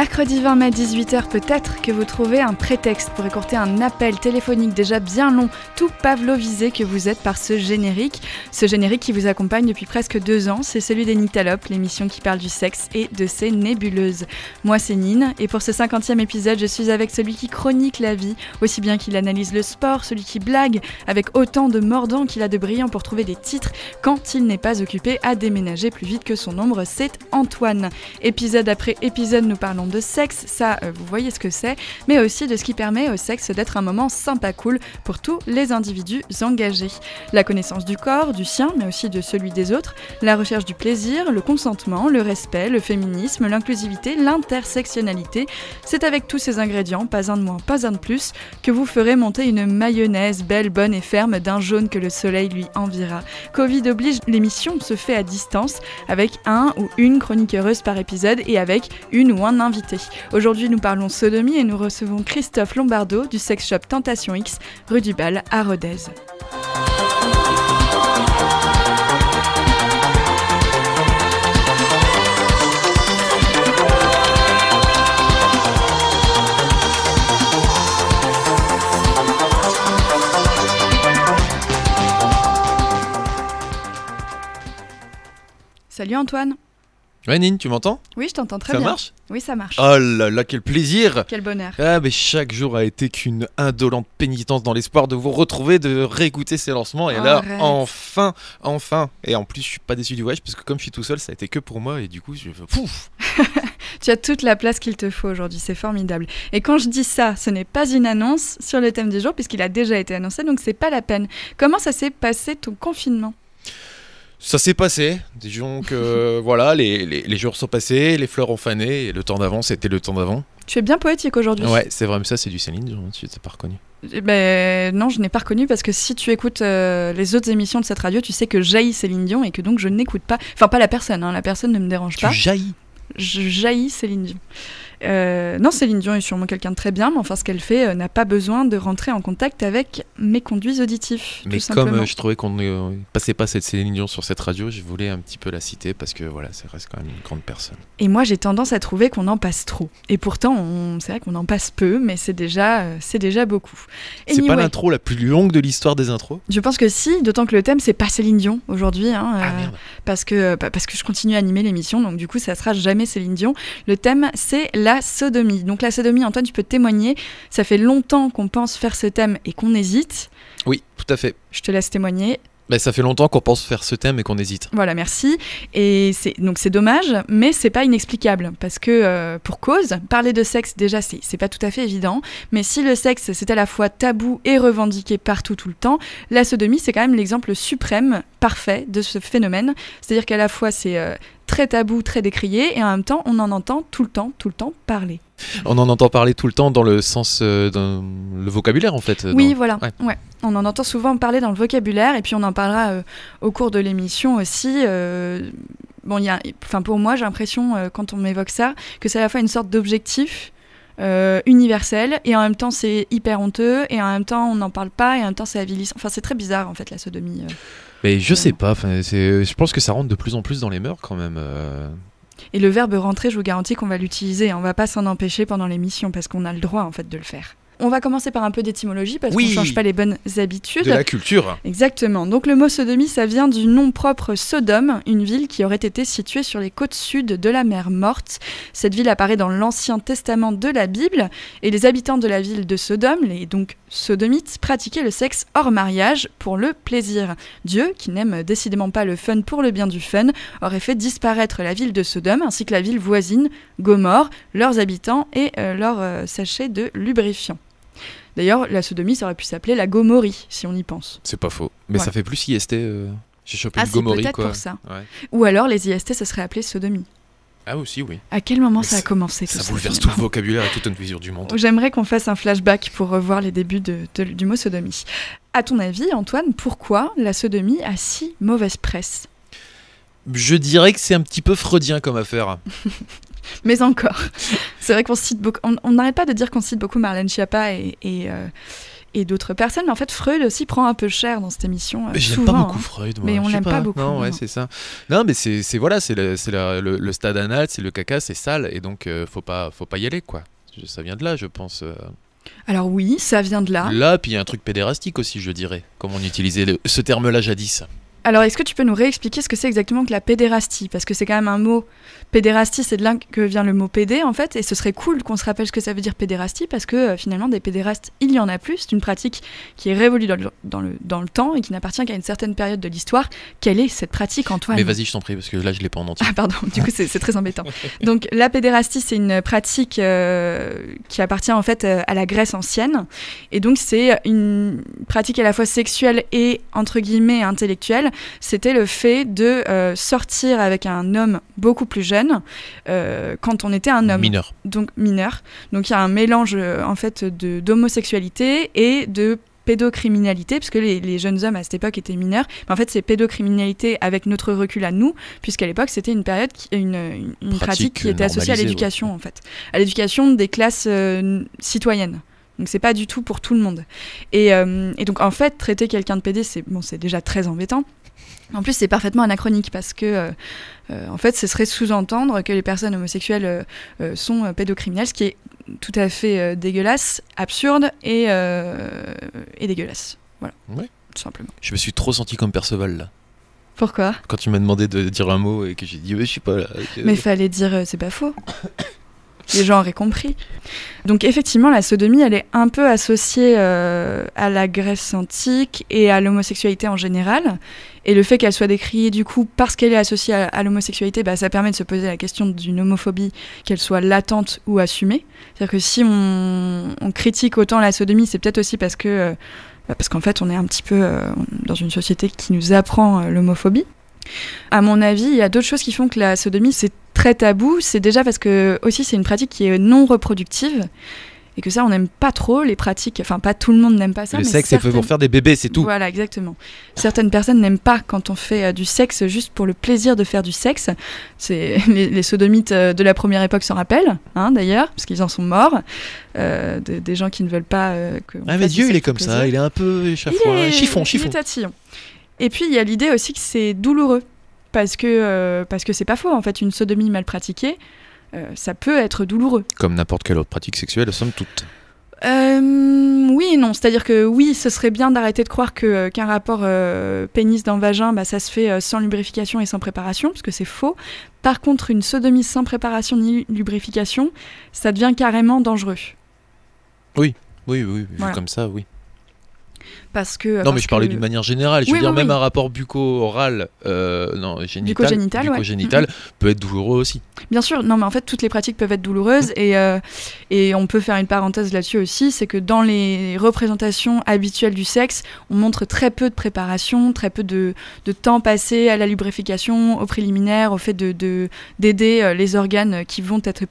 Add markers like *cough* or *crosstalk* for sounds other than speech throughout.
Mercredi 20 mai 18h, peut-être que vous trouvez un prétexte pour écourter un appel téléphonique déjà bien long, tout pavlovisé que vous êtes par ce générique. Ce générique qui vous accompagne depuis presque deux ans, c'est celui des Nitalopes, l'émission qui parle du sexe et de ses nébuleuses. Moi c'est Nine, et pour ce 50e épisode, je suis avec celui qui chronique la vie, aussi bien qu'il analyse le sport, celui qui blague, avec autant de mordants qu'il a de brillants pour trouver des titres, quand il n'est pas occupé à déménager plus vite que son ombre, c'est Antoine. Épisode après épisode, nous parlons de sexe, ça euh, vous voyez ce que c'est, mais aussi de ce qui permet au sexe d'être un moment sympa cool pour tous les individus engagés. La connaissance du corps, du sien, mais aussi de celui des autres, la recherche du plaisir, le consentement, le respect, le féminisme, l'inclusivité, l'intersectionnalité, c'est avec tous ces ingrédients, pas un de moins, pas un de plus, que vous ferez monter une mayonnaise belle, bonne et ferme d'un jaune que le soleil lui envira. Covid oblige, l'émission se fait à distance, avec un ou une chronique heureuse par épisode et avec une ou un Aujourd'hui, nous parlons sodomie et nous recevons Christophe Lombardo du sex shop Tentation X, rue du Bal à Rodez. Salut Antoine. Ouais, Nine, tu m'entends? Oui, je t'entends très Ça bien. marche? Oui, ça marche. Oh là là, quel plaisir Quel bonheur. Ah, mais chaque jour a été qu'une indolente pénitence dans l'espoir de vous retrouver, de réécouter ces lancements. Et là, Arrête. enfin, enfin. Et en plus, je suis pas déçu du voyage parce que comme je suis tout seul, ça a été que pour moi. Et du coup, je pouf *laughs* Tu as toute la place qu'il te faut aujourd'hui, c'est formidable. Et quand je dis ça, ce n'est pas une annonce sur le thème du jour puisqu'il a déjà été annoncé, donc c'est pas la peine. Comment ça s'est passé ton confinement? Ça s'est passé. Disons que *laughs* voilà, les, les, les jours sont passés, les fleurs ont fané. Et le temps d'avant, c'était le temps d'avant. Tu es bien poétique aujourd'hui. Ouais, c'est vrai, mais ça, c'est du Céline Dion, tu t'es pas reconnu. Eh Ben non, je n'ai pas reconnu parce que si tu écoutes euh, les autres émissions de cette radio, tu sais que jaillit Céline Dion et que donc je n'écoute pas. Enfin, pas la personne, hein, la personne ne me dérange Tu pas. jaillis Je jaillis Céline Dion. Euh, non, Céline Dion est sûrement quelqu'un de très bien, mais enfin, ce qu'elle fait euh, n'a pas besoin de rentrer en contact avec mes conduits auditifs. Mais tout comme euh, je trouvais qu'on ne passait pas cette Céline Dion sur cette radio, je voulais un petit peu la citer parce que voilà, ça reste quand même une grande personne. Et moi, j'ai tendance à trouver qu'on en passe trop. Et pourtant, on... c'est vrai qu'on en passe peu, mais c'est déjà, c'est déjà beaucoup. C'est pas Anyway, l'intro la plus longue de l'histoire des intros? Je pense que si, d'autant que le thème, c'est pas Céline Dion aujourd'hui. hein, Ah merde. parce que, bah, parce que je continue à animer l'émission, donc du coup, ça sera jamais Céline Dion. Le thème, c'est la sodomie. Donc la sodomie, Antoine, tu peux témoigner. Ça fait longtemps qu'on pense faire ce thème et qu'on hésite. Oui, tout à fait. Je te laisse témoigner. Bah, ça fait longtemps qu'on pense faire ce thème et qu'on hésite. Voilà, merci. Et c'est donc c'est dommage, mais c'est pas inexplicable parce que euh, pour cause, parler de sexe déjà c'est c'est pas tout à fait évident. Mais si le sexe c'est à la fois tabou et revendiqué partout tout le temps, la sodomie c'est quand même l'exemple suprême, parfait de ce phénomène. C'est-à-dire qu'à la fois c'est euh, très tabou, très décrié, et en même temps on en entend tout le temps, tout le temps parler. On en entend parler tout le temps dans le sens, euh, dans le vocabulaire en fait. Oui, dans- voilà. ouais. Ouais. On en entend souvent parler dans le vocabulaire et puis on en parlera euh, au cours de l'émission aussi. euh, bon, il y a, enfin pour moi, j'ai l'impression quand on m'évoque ça que c'est à la fois une sorte d'objectif euh, universel et en même temps c'est hyper honteux et en même temps on n'en parle pas et en même temps c'est avilissant. Enfin, c'est très bizarre en fait la sodomie. euh. Mais je sais pas, je pense que ça rentre de plus en plus dans les mœurs quand même. euh. Et le verbe rentrer, je vous garantis qu'on va l'utiliser. On va pas s'en empêcher pendant l'émission parce qu'on a le droit en fait de le faire. On va commencer par un peu d'étymologie parce Oui. qu'on change pas les bonnes habitudes. De la culture. Exactement. Donc le mot sodomie, ça vient du nom propre Sodome, une ville qui aurait été située sur les côtes sud de la mer Morte. Cette ville apparaît dans l'Ancien Testament de la Bible et les habitants de la ville de Sodome, les donc sodomites, pratiquaient le sexe hors mariage pour le plaisir. Dieu, qui n'aime décidément pas le fun pour le bien du fun, aurait fait disparaître la ville de Sodome ainsi que la ville voisine, Gomorre, leurs habitants et euh, leurs euh, sachets de lubrifiant. D'ailleurs, la sodomie, ça aurait pu s'appeler la gomorie, si on y pense. C'est pas faux. Mais Ouais. ça fait plus IST. euh, J'ai chopé Ah, une gomorie peut-être pour ça. Ouais. Ou alors les IST, ça serait appelé sodomie. Ah aussi, oui. À quel moment Mais ça a commencé tout Ça ça bouleverse tout le vocabulaire et toute une vision du monde. J'aimerais qu'on fasse un flashback pour revoir les débuts de- de- du mot sodomie. À ton avis, Antoine, pourquoi la sodomie a si mauvaise presse? Je dirais que c'est un petit peu freudien comme affaire. *laughs* Mais encore, *laughs* c'est vrai qu'on cite beaucoup. On n'arrête pas de dire qu'on cite beaucoup Marlène Schiappa et, et, euh, et d'autres personnes. Mais en fait, Freud aussi prend un peu cher dans cette émission. euh, Mais j'aime pas beaucoup hein. Freud. moi. Mais on l'aime pas beaucoup, Non, ouais, c'est ça. Non, mais c'est voilà, c'est le, le, le stade anal, c'est le caca, c'est sale, et donc euh, faut pas, faut pas y aller, quoi. Ça vient de là, je pense. euh. Alors oui, ça vient de là. Là, puis il y a un truc pédérastique aussi, je dirais, comme on utilisait le- ce terme-là jadis. Alors, est-ce que tu peux nous réexpliquer ce que c'est exactement que la pédérastie? Parce que c'est quand même un mot. Pédérastie, c'est de là que vient le mot pédé, en fait. Et ce serait cool qu'on se rappelle ce que ça veut dire pédérastie, parce que euh, finalement, des pédérastes, il y en a plus. C'est une pratique qui est révolue dans le, dans le, dans le temps et qui n'appartient qu'à une certaine période de l'histoire. Quelle est cette pratique, Antoine? Mais vas-y, je t'en prie, parce que là, je l'ai pas en entier. Ah pardon, du coup c'est c'est très embêtant. *laughs* Donc la pédérastie c'est une pratique euh, qui appartient en fait euh, à la Grèce ancienne et donc c'est une pratique à la fois sexuelle et entre guillemets intellectuelle. C'était le fait de euh, sortir avec un homme beaucoup plus jeune euh, quand on était un homme Mineur. donc mineur. Donc il y a un mélange euh, en fait d'homosexualité et de pédocriminalité, puisque les, les jeunes hommes à cette époque étaient mineurs. Mais en fait, c'est pédocriminalité avec notre recul à nous, puisqu'à l'époque, c'était une période, qui- une, une- une pratique, Pratique qui était associée à l'éducation, en fait, à l'éducation des classes euh, citoyennes. Donc c'est pas du tout pour tout le monde. Et, euh, et donc en fait, traiter quelqu'un de pédé, c'est bon, c'est déjà très embêtant. En plus, c'est parfaitement anachronique parce que, euh, euh, en fait, ce serait sous-entendre que les personnes homosexuelles euh, sont pédocriminels, ce qui est tout à fait euh, dégueulasse, absurde et, euh, et dégueulasse. Voilà. Ouais. Tout simplement. Je me suis trop senti comme Perceval, là. Pourquoi? Quand tu m'as demandé de dire un mot et que j'ai dit, ouais, je sais pas, là. que- Mais fallait dire euh, c'est pas faux. Les gens auraient compris. Donc effectivement, la sodomie, elle est un peu associée euh, à la Grèce antique et à l'homosexualité en général. Et le fait qu'elle soit décriée du coup parce qu'elle est associée à, l'homosexualité, bah, ça permet de se poser la question d'une homophobie, qu'elle soit latente ou assumée. C'est-à-dire que si on, critique autant la sodomie, c'est peut-être aussi parce que euh, bah, parce qu'en fait, on est un petit peu euh, dans une société qui nous apprend l'homophobie. À mon avis, il y a d'autres choses qui font que la sodomie, c'est très tabou. C'est déjà parce que, aussi, c'est une pratique qui est non reproductive. Et que ça, on n'aime pas trop les pratiques. Enfin, pas tout le monde n'aime pas ça. le mais sexe, c'est pour faire des bébés, c'est tout. Voilà, exactement. Certaines personnes n'aiment pas quand on fait euh, du sexe juste pour le plaisir de faire du sexe. C'est *laughs* les, les sodomites euh, de la première époque s'en rappellent, hein, d'ailleurs, parce qu'ils en sont morts. Euh, de- des gens qui ne veulent pas que. Ah, mais Dieu, il est comme ça, il est un peu Il échafouin. est- Chiffon, il chiffon. est tatillon. Et puis il y a l'idée aussi que c'est douloureux parce que euh, parce que c'est pas faux en fait une sodomie mal pratiquée euh, ça peut être douloureux. Comme n'importe quelle autre pratique sexuelle, somme toute. Euh, oui et non, c'est-à-dire que oui, ce serait bien d'arrêter de croire que euh, qu'un rapport pénis dans le vagin, bah, ça se fait sans lubrification et sans préparation, parce que c'est faux. Par contre, une sodomie sans préparation ni lubrification, ça devient carrément dangereux. Oui, oui, oui, vu Voilà. comme ça, oui. Parce que Non, parce mais je parlais que- d'une manière générale. Je veux Oui, dire, oui, même un rapport bucco-oral, euh, non, génital, Bucco-génital, ouais. bucco-génital peut être douloureux aussi. Bien sûr, non, mais en fait, toutes les pratiques peuvent être douloureuses et, euh, et on peut faire une parenthèse là-dessus aussi, c'est que dans les représentations habituelles du sexe, on montre très peu de préparation, très peu de, de temps passé à la lubrification, au préliminaire, au fait de de- d'aider euh, les organes qui vont être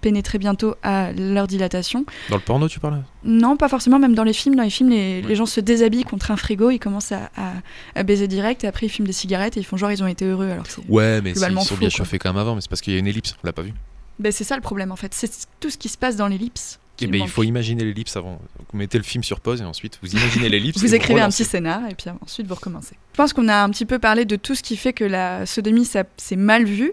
pénétrés bientôt à leur dilatation. Dans le porno, tu parles? Non, pas forcément, même dans les films. Dans les films, les, Ouais. les gens se déshabillent contre un frigo, ils commencent à, à- à baiser direct, et après ils fument des cigarettes et ils font genre ils ont été heureux. Alors que Ouais, mais Globalement ils sont bien quoi. chauffés quand même avant, mais c'est parce qu'il y a une ellipse, on l'a pas vu. ben, c'est ça le problème en fait. C'est tout ce qui se passe dans l'ellipse. Eh ben, il faut imaginer l'ellipse avant. Vous mettez le film sur pause et ensuite vous imaginez l'ellipse. Vous écrivez un petit scénar et puis ensuite vous recommencez. Je pense qu'on a un petit peu parlé de tout ce qui fait que la sodomie, ça- c'est mal vu.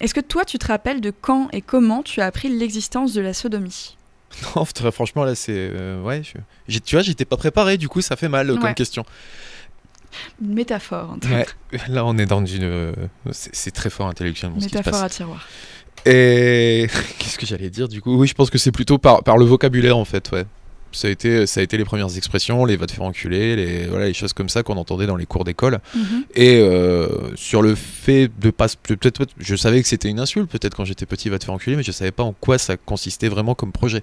Est-ce que toi, tu te rappelles de quand et comment tu as appris l'existence de la sodomie? *laughs* Non, franchement, là, c'est. euh, ouais, je- tu vois, j'étais pas préparé, du coup, ça fait mal euh, comme question. Une métaphore. hein, Ouais, *laughs* là, on est dans une. euh, c'est très fort intellectuellement ce qui se métaphore passe. à tiroir. Et *laughs* qu'est-ce que j'allais dire du coup? Oui, je pense que c'est plutôt par, par le vocabulaire en fait, ouais. Ça a, été, ça a été les premières expressions, les va te faire enculer, les, voilà, les choses comme ça qu'on entendait dans les cours d'école. Mhm. Et euh, sur le fait de pas. Peut-être, je savais que c'était une insulte, peut-être quand j'étais petit, va te faire enculer, mais je savais pas en quoi ça consistait vraiment comme projet.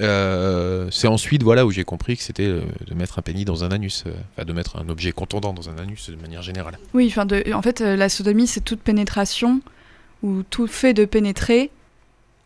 Euh, c'est ensuite voilà où j'ai compris que c'était euh, de mettre un pénis dans un anus, euh, enfin de mettre un objet contondant dans un anus de manière générale. Oui, enfin, en fait, la sodomie, c'est toute pénétration ou tout fait de pénétrer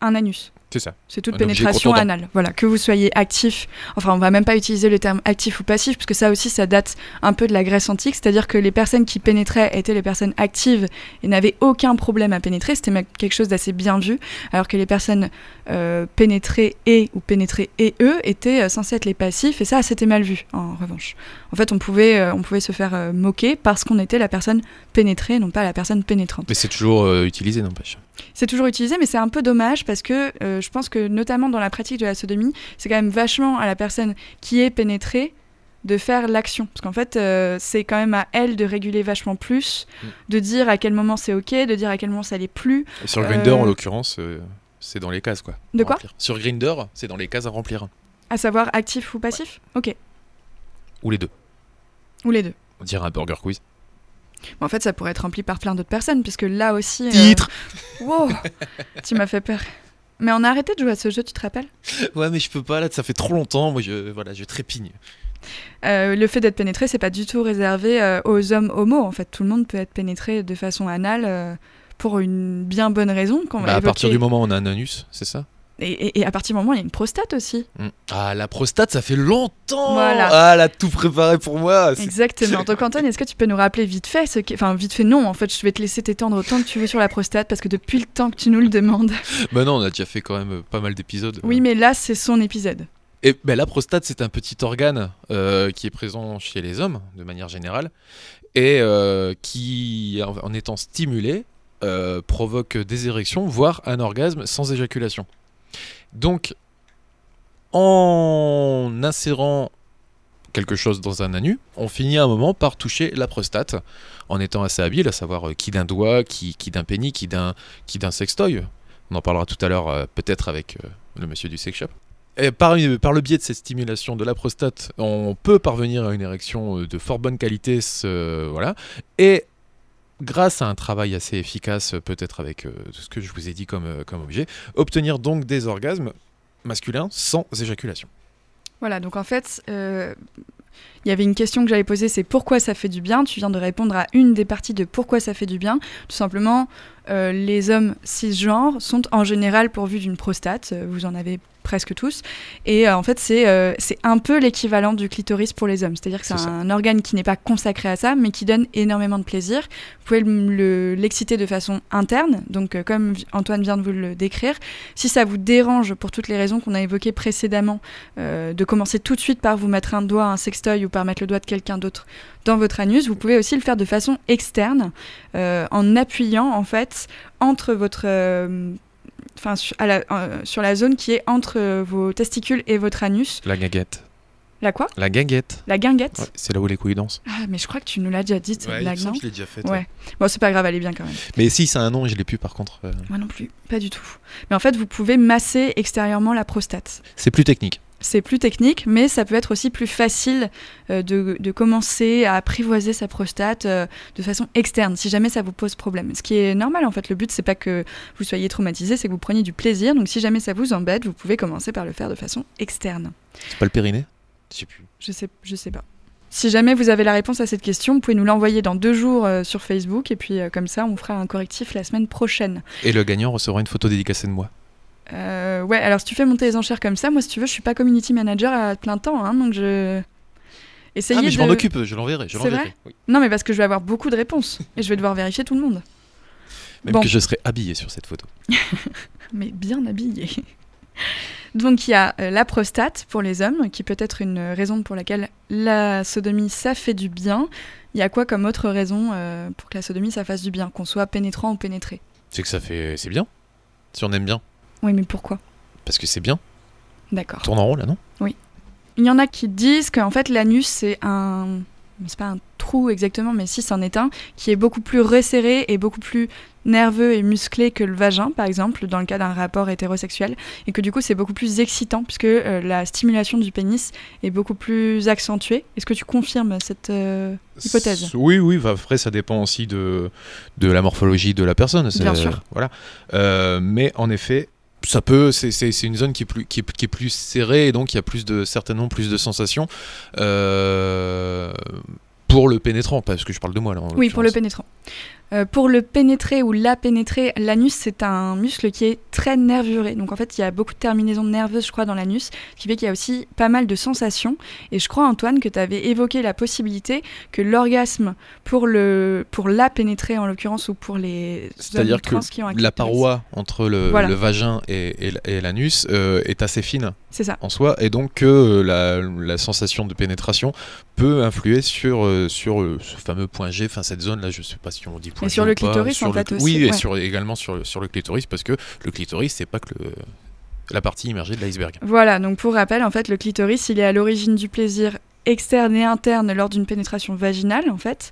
un anus. C'est ça. C'est toute Un objet pénétration anale. Voilà, que vous soyez actif. Enfin, on va même pas utiliser le terme actif ou passif, parce que ça aussi, ça date un peu de la Grèce antique. C'est-à-dire que les personnes qui pénétraient étaient les personnes actives et n'avaient aucun problème à pénétrer. C'était même quelque chose d'assez bien vu. Alors que les personnes euh, pénétrées et ou pénétrées et eux étaient euh, censés être les passifs. Et ça, c'était mal vu, en revanche. En fait, on pouvait, euh, on pouvait se faire euh, moquer parce qu'on était la personne pénétrée, non pas la personne pénétrante. Mais c'est toujours utilisé, n'empêche. C'est toujours utilisé, mais c'est un peu dommage parce que euh, je pense que notamment dans la pratique de la sodomie, c'est quand même vachement à la personne qui est pénétrée de faire l'action. Parce qu'en fait, euh, c'est quand même à elle de réguler vachement plus, Mm. de dire à quel moment c'est ok, de dire à quel moment ça l'est plus. Et sur Euh, Grinder, en l'occurrence, euh, c'est dans les cases, quoi. De quoi remplir. Sur Grinder, c'est dans les cases à remplir. À savoir actif ou passif Ok. Ou les deux. Ou les deux. On dirait un burger quiz. Bon, en fait, ça pourrait être rempli par plein d'autres personnes, puisque là aussi. euh, Titre Wow Tu m'as fait peur. Mais on a arrêté de jouer à ce jeu, tu te rappelles? Ouais, mais je peux pas, là, ça fait trop longtemps. Moi, je, voilà, je trépigne. Euh, le fait d'être pénétré, c'est pas du tout réservé euh, aux hommes homo. En fait, tout le monde peut être pénétré de façon anale euh, pour une bien bonne raison. qu'on va Bah, à partir du moment où on a un anus, c'est ça? Et, à partir du moment où il y a une prostate aussi. Mm. Ah, la prostate, ça fait longtemps Voilà. Ah, elle a tout préparé pour moi Exactement. Donc Antoine, est-ce que tu peux nous rappeler vite fait ce Enfin, vite fait, non. En fait, je vais te laisser t'étendre autant que tu veux sur la prostate parce que depuis le temps que tu nous le demandes. *laughs* Bah non, on a déjà fait quand même euh, pas mal d'épisodes. Oui, mais là, c'est son épisode. Et ben, la prostate, c'est un petit organe euh, qui est présent chez les hommes, de manière générale, et euh, qui, en, en étant stimulé, euh, provoque des érections, voire un orgasme sans éjaculation. Donc, en insérant quelque chose dans un anus, on finit à un moment par toucher la prostate, en étant assez habile, à savoir euh, qui d'un doigt, qui, d'un pénis, qui d'un qui d'un sextoy. On en parlera tout à l'heure, euh, peut-être avec euh, le monsieur du sex shop. Et par, le biais de cette stimulation de la prostate, on peut parvenir à une érection de fort bonne qualité, ce- voilà. Et grâce à un travail assez efficace, euh, peut-être avec euh, tout ce que je vous ai dit comme, euh, comme objet, obtenir donc des orgasmes masculins sans éjaculation. Voilà, donc en fait, il y avait une question que j'avais posée, c'est pourquoi ça fait du bien? Tu viens de répondre à une des parties de pourquoi ça fait du bien. Tout simplement, les hommes cisgenres sont en général pourvus d'une prostate, vous en avez presque tous, et euh, en fait c'est euh, c'est un peu l'équivalent du clitoris pour les hommes, c'est-à-dire que c'est ça. un organe qui n'est pas consacré à ça, mais qui donne énormément de plaisir. Vous pouvez le- le- l'exciter de façon interne, donc euh, comme Antoine vient de vous le décrire. Si ça vous dérange pour toutes les raisons qu'on a évoquées précédemment, de commencer tout de suite par vous mettre un doigt, un sextoy ou par mettre le doigt de quelqu'un d'autre dans votre anus. Vous pouvez aussi le faire de façon externe, en appuyant en fait entre votre, enfin sur, à la- euh, sur la zone qui est entre euh, vos testicules et votre anus. La guinguette. La quoi? La guinguette. La guinguette. Ouais, c'est là où les couilles dansent. Ah mais je crois que tu nous l'as déjà dit cette blague, non l'ai déjà fait. Ouais. Bon c'est pas grave, elle est bien quand même. Mais si, c'est un nom et je l'ai plus par contre. euh, Moi non plus, pas du tout. Mais en fait, vous pouvez masser extérieurement la prostate. C'est plus technique. C'est plus technique, mais ça peut être aussi plus facile euh, de, de commencer à apprivoiser sa prostate euh, de façon externe, si jamais ça vous pose problème. Ce qui est normal en fait. Le but, c'est pas que vous soyez traumatisé, c'est que vous preniez du plaisir. Donc si jamais ça vous embête, vous pouvez commencer par le faire de façon externe. C'est pas le périnée Je sais plus. Je sais, je sais pas. Si jamais vous avez la réponse à cette question, vous pouvez nous l'envoyer dans deux jours euh, sur Facebook et puis comme ça, on fera un correctif la semaine prochaine. Et le gagnant recevra une photo dédicacée de moi. Euh, ouais, alors si tu fais monter les enchères comme ça, moi si tu veux, je suis pas community manager à plein temps, hein, donc je. Essayez ah, mais je de- m'en occupe, je l'enverrai. Je l'enverrai. Oui. Non, mais parce que je vais avoir beaucoup de réponses et je vais devoir vérifier tout le monde. Même Bon. que je serai habillé sur cette photo. *laughs* Mais bien habillé. Donc il y a euh, la prostate pour les hommes, qui peut être une raison pour laquelle la sodomie ça fait du bien. Il y a quoi comme autre raison euh, pour que la sodomie ça fasse du bien, qu'on soit pénétrant ou pénétré? C'est que ça fait. C'est bien. Si on aime bien. Oui, mais pourquoi? Parce que c'est bien. D'accord. Tourne en rond là, non? Il y en a qui disent qu'en fait l'anus c'est un c'est pas un trou exactement mais si c'en est un qui est beaucoup plus resserré et beaucoup plus nerveux et musclé que le vagin par exemple dans le cas d'un rapport hétérosexuel et que du coup c'est beaucoup plus excitant puisque euh, la stimulation du pénis est beaucoup plus accentuée. Est-ce que tu confirmes cette euh, hypothèse? Oui, oui. bah, Après, ça dépend aussi de, de la morphologie de la personne. Bien sûr. Voilà. Euh, mais en effet, ça peut. C'est une zone qui est plus qui est, qui est plus serrée et donc il y a plus de certainement plus de sensations. Euh, pour le pénétrant, parce que je parle de moi là. en Oui, pour le pénétrant. Euh, pour le pénétrer ou la pénétrer, l'anus c'est un muscle qui est très nervuré. Donc en fait, il y a beaucoup de terminaisons nerveuses, je crois, dans l'anus, qui fait qu'il y a aussi pas mal de sensations. Et je crois, Antoine, que tu avais évoqué la possibilité que l'orgasme pour, le, pour la pénétrer, en l'occurrence, ou pour les. C'est-à-dire que qui ont la paroi entre le, le vagin et, et, l'anus euh, est assez fine. C'est ça. En soi, et donc que euh, la, la, sensation de pénétration peut influer sur, sur ce fameux point G, enfin cette zone là, je sais pas si on dit point et sur le clitoris, en fait, aussi. Oui, et sur, également sur, sur le clitoris, parce que le clitoris, c'est pas que la partie immergée de l'iceberg. Voilà, donc pour rappel, en fait, le clitoris, il est à l'origine du plaisir externe et interne lors d'une pénétration vaginale, en fait.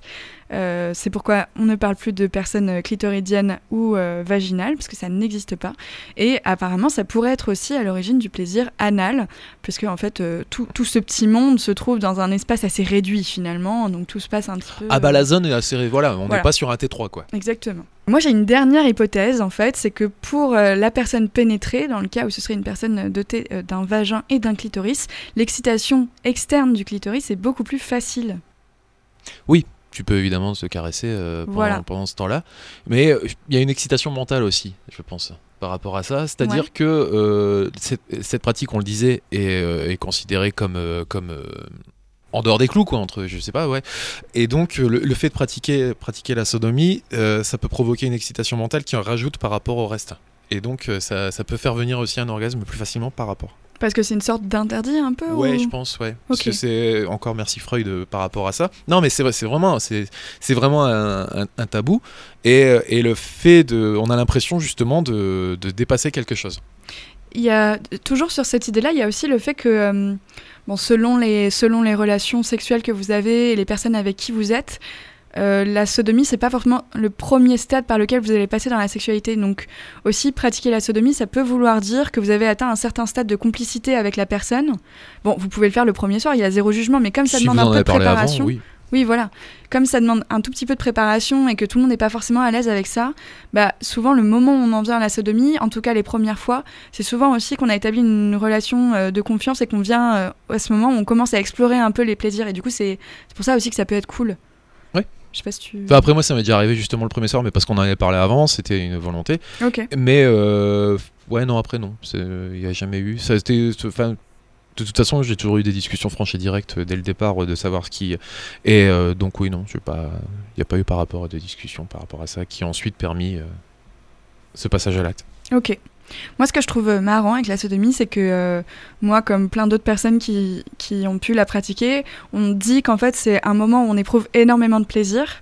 Euh, c'est pourquoi on ne parle plus de personnes clitoridiennes ou euh, vaginales, parce que ça n'existe pas. Et apparemment, ça pourrait être aussi à l'origine du plaisir anal, puisque en fait, euh, tout, tout, ce petit monde se trouve dans un espace assez réduit finalement, donc tout se passe un petit peu. Ah bah la zone est assez. Voilà, on n'est pas sur un T3 quoi. Exactement. Moi, j'ai une dernière hypothèse, en fait, c'est que pour la personne pénétrée, dans le cas où ce serait une personne dotée d'un vagin et d'un clitoris, l'excitation externe du clitoris est beaucoup plus facile. Oui, tu peux évidemment se caresser euh, pendant, ce temps-là. Mais euh, il y a une excitation mentale aussi, je pense, par rapport à ça. C'est-à-dire que euh, cette, pratique, on le disait, est, considérée comme, comme en dehors des clous, quoi, entre, je sais pas, ouais. Et donc, le, fait de pratiquer, pratiquer la sodomie, ça peut provoquer une excitation mentale qui en rajoute par rapport au reste. Et donc, ça, ça peut faire venir aussi un orgasme plus facilement par rapport. Parce que c'est une sorte d'interdit un peu Ouais, je pense, ouais. Parce que c'est encore merci Freud euh, par rapport à ça. Non, mais c'est c'est vraiment, c'est vraiment un, tabou. Et, euh, et, le fait de, on a l'impression justement de, de, dépasser quelque chose. Il y a toujours sur cette idée-là, il y a aussi le fait que, euh, bon, selon les selon les relations sexuelles que vous avez et les personnes avec qui vous êtes, euh, la sodomie, c'est pas forcément le premier stade par lequel vous allez passer dans la sexualité. Donc, aussi, pratiquer la sodomie, ça peut vouloir dire que vous avez atteint un certain stade de complicité avec la personne. Bon, vous pouvez le faire le premier soir, il y a zéro jugement, mais comme ça demande un peu de préparation. oui. oui. voilà. Comme ça demande un tout petit peu de préparation et que tout le monde n'est pas forcément à l'aise avec ça, bah souvent le moment où on en vient à la sodomie, en tout cas les premières fois, c'est souvent aussi qu'on a établi une relation euh, de confiance et qu'on vient euh, à ce moment où on commence à explorer un peu les plaisirs. Et du coup, c'est pour ça aussi que ça peut être cool. Je sais pas si tu. après, moi, ça m'est déjà arrivé justement le premier soir, mais parce qu'on en avait parlé avant, c'était une volonté. Ok. Mais euh, ouais, non, après, non. Il n'y a jamais eu. Ça, enfin, de toute façon, j'ai toujours eu des discussions franches et directes dès le départ de savoir ce qui. Et euh, donc, oui, non, il n'y a pas eu par rapport à des discussions par rapport à ça qui ont ensuite permis euh, ce passage à l'acte. Ok. Moi, ce que je trouve euh, marrant avec la sodomie, c'est que euh, moi, comme plein d'autres personnes qui, qui, ont pu la pratiquer, on dit qu'en fait, c'est un moment où on éprouve énormément de plaisir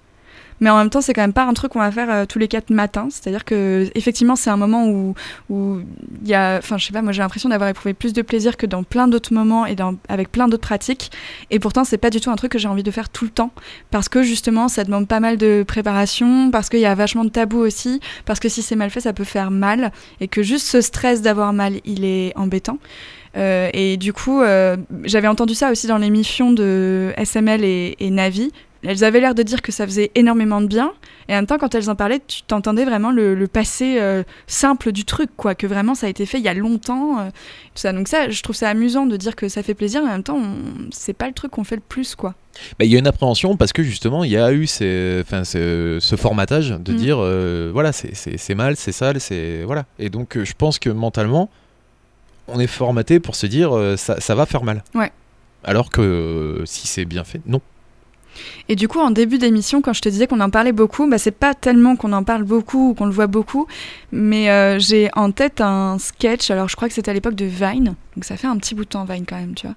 mais en même temps c'est quand même pas un truc qu'on va faire euh, tous les quatre matins. C'est à dire que effectivement c'est un moment où où il y a enfin je sais pas moi j'ai l'impression d'avoir éprouvé plus de plaisir que dans plein d'autres moments et avec plein d'autres pratiques. Et pourtant c'est pas du tout un truc que j'ai envie de faire tout le temps. Parce que justement ça demande pas mal de préparation parce qu'il y a vachement de tabous aussi parce que si c'est mal fait ça peut faire mal. Et que juste ce stress d'avoir mal il est embêtant. Euh, et du coup, euh, j'avais entendu ça aussi dans l'émission de SML et Navi, elles avaient l'air de dire que ça faisait énormément de bien, et en même temps, quand elles en parlaient, tu t'entendais vraiment le, passé euh, simple du truc, quoi, que vraiment ça a été fait il y a longtemps, euh, tout ça. Donc ça, je trouve ça amusant de dire que ça fait plaisir, et en même temps, c'est pas le truc qu'on fait le plus, quoi. Bah, il y a une appréhension parce que justement, il y a eu ces, ce formatage de mm. dire, euh, voilà, c'est mal, c'est sale, c'est voilà. Et donc, je pense que mentalement, on est formaté pour se dire, ça, ça va faire mal. Ouais. Alors que si c'est bien fait, non. Et du coup, en début d'émission, quand je te disais qu'on en parlait beaucoup, bah, c'est pas tellement qu'on en parle beaucoup ou qu'on le voit beaucoup, mais euh, j'ai en tête un sketch, alors je crois que c'était à l'époque de Vine, donc ça fait un petit bout de temps Vine quand même, tu vois.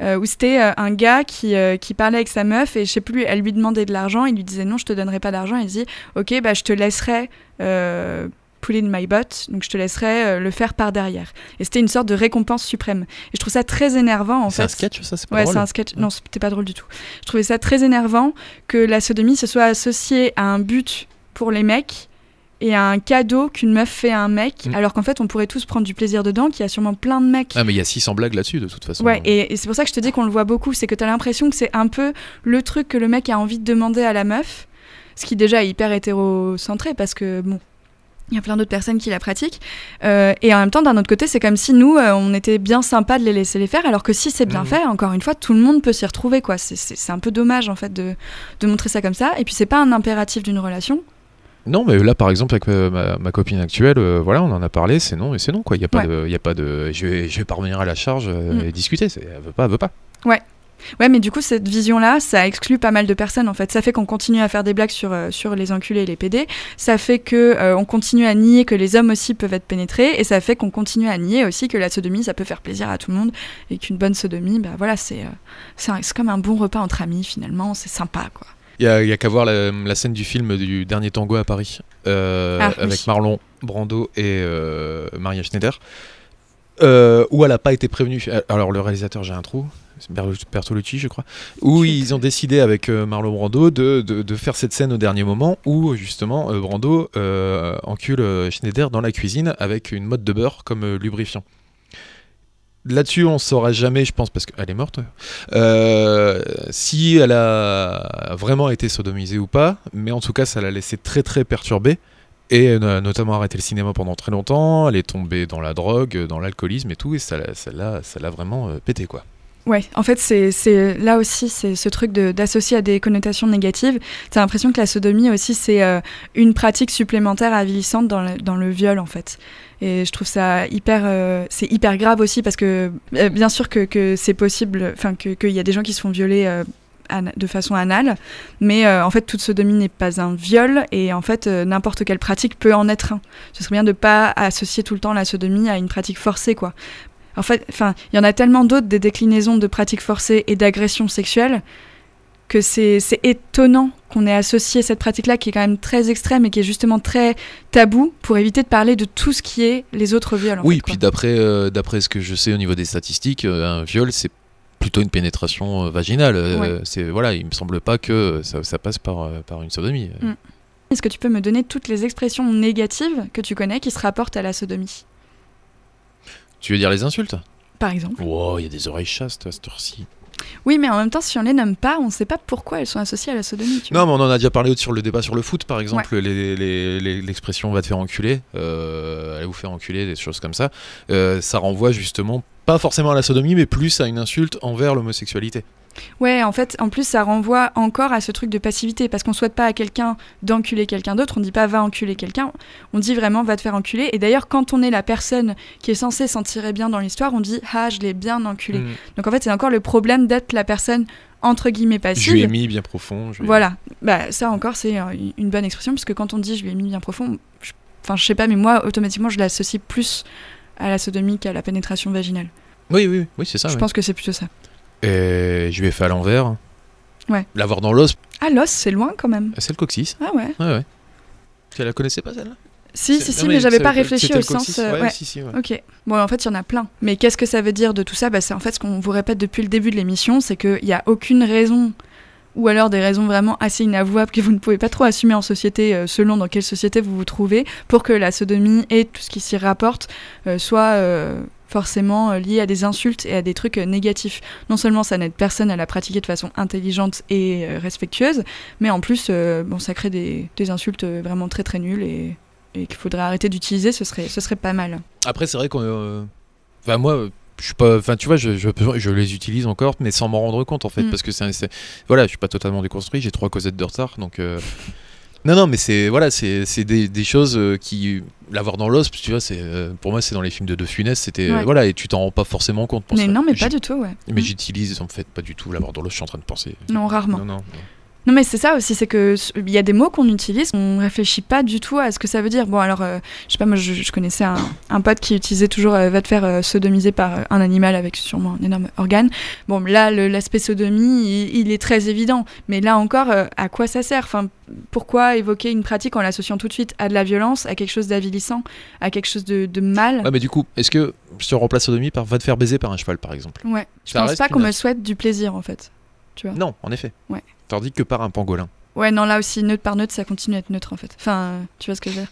Euh, où c'était euh, un gars qui, qui parlait avec sa meuf et je sais plus, elle lui demandait de l'argent, il lui disait non, je te donnerai pas d'argent, il dit ok, bah je te laisserai pull in my butt, donc je te laisserai euh, le faire par derrière. Et c'était une sorte de récompense suprême. Et je trouve ça très énervant en fait. C'est un sketch, ça c'est pas ouais, c'est un sketch. Non, c'était pas drôle du tout. Je trouvais ça très énervant que la sodomie se soit associée à un but pour les mecs et à un cadeau qu'une meuf fait à un mec, mm. alors qu'en fait on pourrait tous prendre du plaisir dedans, qu'il y a sûrement plein de mecs. Ah mais il y a 600 blagues là-dessus de toute façon. Ouais, et, et c'est pour ça que je te dis qu'on le voit beaucoup, c'est que tu as l'impression que c'est un peu le truc que le mec a envie de demander à la meuf, ce qui déjà est hyper hétérocentré parce que bon, il y a plein d'autres personnes qui la pratiquent. Euh, et en même temps, d'un autre côté, c'est comme si nous, euh, on était bien sympa de les laisser les faire, alors que si c'est bien mmh. fait, encore une fois, tout le monde peut s'y retrouver. quoi. C'est un peu dommage, en fait, de, de, montrer ça comme ça. Et puis, c'est pas un impératif d'une relation. Non, mais là, par exemple, avec ma, ma copine actuelle, euh, voilà, on en a parlé, c'est non et c'est non, quoi. Il y a pas Ouais. de, il y a pas de, je vais, je vais pas revenir à la charge euh, Mm. et discuter. Elle veut pas, elle veut pas. Ouais, mais du coup, cette vision-là, ça exclut pas mal de personnes en fait. Ça fait qu'on continue à faire des blagues sur, euh, sur les enculés et les PD. Ça fait que euh, on continue à nier que les hommes aussi peuvent être pénétrés. Et ça fait qu'on continue à nier aussi que la sodomie, ça peut faire plaisir à tout le monde. Et qu'une bonne sodomie, bah voilà, c'est euh, c'est un- c'est comme un bon repas entre amis finalement. C'est sympa quoi. Il y a, qu'à voir la, la scène du film du dernier tango à Paris euh, Ah, oui. avec Marlon Brando et Maria Schneider, où elle n'a pas été prévenue. Alors le réalisateur, j'ai un trou. Bertolucci, je crois, où ils ont décidé avec euh, Marlon Brando de, de- de faire cette scène au dernier moment où justement euh, Brando euh, encule Schneider dans la cuisine avec une motte de beurre comme lubrifiant. Là-dessus, on saura jamais, je pense, parce qu'elle est morte, euh, si elle a vraiment été sodomisée ou pas, mais en tout cas, ça l'a laissé très très perturbée. Et elle a notamment arrêté le cinéma pendant très longtemps, elle est tombée dans la drogue, dans l'alcoolisme et tout, et ça l'a- ça ça vraiment pété quoi. Ouais, en fait, c'est là aussi, c'est ce truc d'associer à des connotations négatives. T'as l'impression que la sodomie aussi, c'est euh, une pratique supplémentaire avilissante dans le, dans le viol, en fait. Et je trouve ça hyper, euh, c'est hyper grave aussi parce que euh, bien sûr que, que c'est possible, enfin qu'il y a des gens qui se font violer de façon anale, mais en fait toute sodomie n'est pas un viol et en fait n'importe quelle pratique peut en être un. Ce serait bien de pas associer tout le temps la sodomie à une pratique forcée, quoi. En fait, enfin, il y en a tellement d'autres des déclinaisons de pratiques forcées et d'agressions sexuelles que c'est étonnant qu'on ait associé cette pratique-là qui est quand même très extrême et qui est justement très tabou pour éviter de parler de tout ce qui est les autres viols. en oui, fait, puis d'après euh, d'après ce que je sais au niveau des statistiques, euh, un viol c'est plutôt une pénétration euh, vaginale. Ouais. C'est voilà, il me semble pas que ça, ça passe par par une sodomie. Mm. Est-ce que tu peux me donner toutes les expressions négatives que tu connais qui se rapportent à la sodomie? Tu veux dire les insultes? Par exemple. Wow, il y a des oreilles chastes à cette heure-ci. Oui, mais en même temps, si on les nomme pas, on ne sait pas pourquoi elles sont associées à la sodomie. Tu vois. Non, mais on en a déjà parlé sur le débat sur le foot, par exemple, l'expression va te faire enculer, euh, allez vous faire enculer, des choses comme ça. Euh, ça renvoie justement pas forcément à la sodomie, mais plus à une insulte envers l'homosexualité. Ouais, en fait, en plus, ça renvoie encore à ce truc de passivité, parce qu'on souhaite pas à quelqu'un d'enculer quelqu'un d'autre, on dit pas va enculer quelqu'un, on dit vraiment va te faire enculer. Et d'ailleurs, quand on est la personne qui est censée s'en tirer bien dans l'histoire, on dit ah, je l'ai bien enculé. Mm. Donc en fait, c'est encore le problème d'être la personne entre guillemets Je lui ai passive. mis bien profond. je Voilà, bah, ça encore, c'est euh, une bonne expression, puisque quand on dit je lui ai mis bien profond, je- enfin, je sais pas, mais moi, automatiquement, je l'associe plus à la sodomie qu'à la pénétration vaginale. Oui, oui, oui, c'est ça. je pense que c'est plutôt ça. Et je lui ai fait à l'envers. Ouais. L'avoir dans l'os, Ah, l'os, c'est loin quand même. c'est le coccyx. Ah ouais. Ouais, ouais. Tu la connaissais pas celle-là Si, si, si, non, mais j'avais pas réfléchi au sens. euh, ouais, ouais. si, si, ouais. Ok. Bon, en fait, il y en a plein. Mais qu'est-ce que ça veut dire de tout ça? Bah, C'est en fait ce qu'on vous répète depuis le début de l'émission, c'est qu'il n'y a aucune raison, ou alors des raisons vraiment assez inavouables *laughs* que vous ne pouvez pas trop assumer en société, euh, selon dans quelle société vous vous trouvez, pour que la sodomie et tout ce qui s'y rapporte euh, soit euh, forcément euh, lié à des insultes et à des trucs euh, négatifs. Non seulement ça n'aide personne à la pratiquer de façon intelligente et euh, respectueuse, mais en plus, bon, ça crée des, des insultes vraiment très très nulles et, et qu'il faudrait arrêter d'utiliser, ce serait, ce serait pas mal. Après, c'est vrai qu'on. Enfin, moi, je suis pas. Enfin, tu vois, je, je, je les utilise encore, mais sans m'en rendre compte, en fait. Mm. Parce que c'est. Voilà, je suis pas totalement déconstruit, j'ai trois causettes de retard, donc. euh, Non, non, mais c'est voilà, c'est c'est des, des choses euh, qui l'avoir dans l'os, tu vois, c'est euh, pour moi c'est dans les films de De Funès, c'était euh, Ouais. voilà et tu t'en rends pas forcément compte. Pour Mais ça. non, mais pas du tout, ouais. Mais Mm. j'utilise en fait pas du tout l'avoir dans l'os. Je suis en train de penser. Non, rarement. Non, non. non. Non, mais c'est ça aussi, c'est que s- il y a des mots qu'on utilise, on réfléchit pas du tout à ce que ça veut dire. Bon, alors, euh, je sais pas, moi, je, je connaissais un, un pote qui utilisait toujours euh, va te faire euh, sodomiser par euh, un animal avec sûrement un énorme organe. Bon, là, l'aspect sodomie, il, il est très évident. Mais là encore, à quoi ça sert? Enfin, pourquoi évoquer une pratique en l'associant tout de suite à de la violence, à quelque chose d'avilissant, à quelque chose de, de mal? Ouais, mais du coup, est-ce que je te remplace sodomie par va te faire baiser par un cheval, par exemple? Ouais. Je Ça pense reste pas qu'on me souhaite du plaisir, en fait. Tu vois? Non, en effet. Ouais. Tandis que par un pangolin. Ouais, non, là aussi, neutre par neutre, ça continue à être neutre en fait. Enfin, tu vois ce que je veux dire.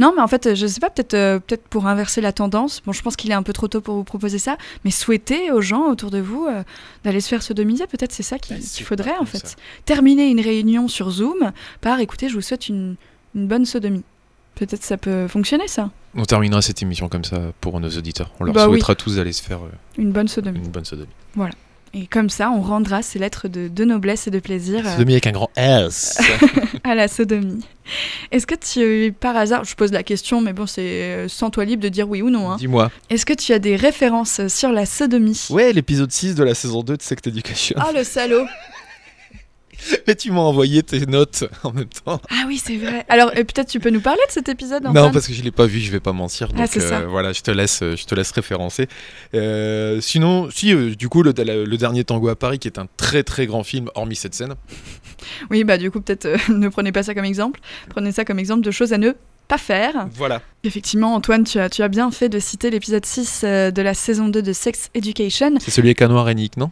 Non, mais en fait, je sais pas, peut-être euh, peut-être pour inverser la tendance, bon, je pense qu'il est un peu trop tôt pour vous proposer ça, mais souhaiter aux gens autour de vous euh, d'aller se faire sodomiser, peut-être c'est ça qu'il Bah, qu'il faudrait en fait. ça. Terminer une réunion sur Zoom par écoutez, je vous souhaite une, une bonne sodomie. Peut-être ça peut fonctionner ça, On terminera cette émission comme ça pour nos auditeurs. On leur Bah oui. souhaitera tous d'aller se faire euh, une bonne sodomie. une bonne sodomie. Et comme ça, on rendra ces lettres de, de noblesse et de plaisir Sodomie avec un grand S. *laughs* à la sodomie. Est-ce que tu, par hasard, je pose la question, mais bon, c'est euh, sans toi libre de dire oui ou non. hein. Dis-moi. Est-ce que tu as des références sur la sodomie? Ouais, l'épisode 6 de la saison 2 de Sect Education. Oh le salaud *laughs* *laughs* Mais tu m'as envoyé tes notes *laughs* en même temps. Ah oui, c'est vrai. Alors euh, peut-être tu peux nous parler de cet épisode Non, Antoine? parce que je l'ai pas vu, je vais pas mentir. Ah, Donc ça. euh, voilà, je te laisse, je te laisse référencer. Euh, sinon, si euh, du coup le, le- le dernier Tango à Paris, qui est un très très grand film, hormis cette scène. *laughs* Oui, bah du coup, peut-être euh, ne prenez pas ça comme exemple. Prenez ça comme exemple de choses à ne pas faire. Voilà. Effectivement, Antoine, tu as, tu as bien fait de citer l'épisode 6 euh, de la saison 2 de Sex Education. C'est celui avec Anouar et Nick, non?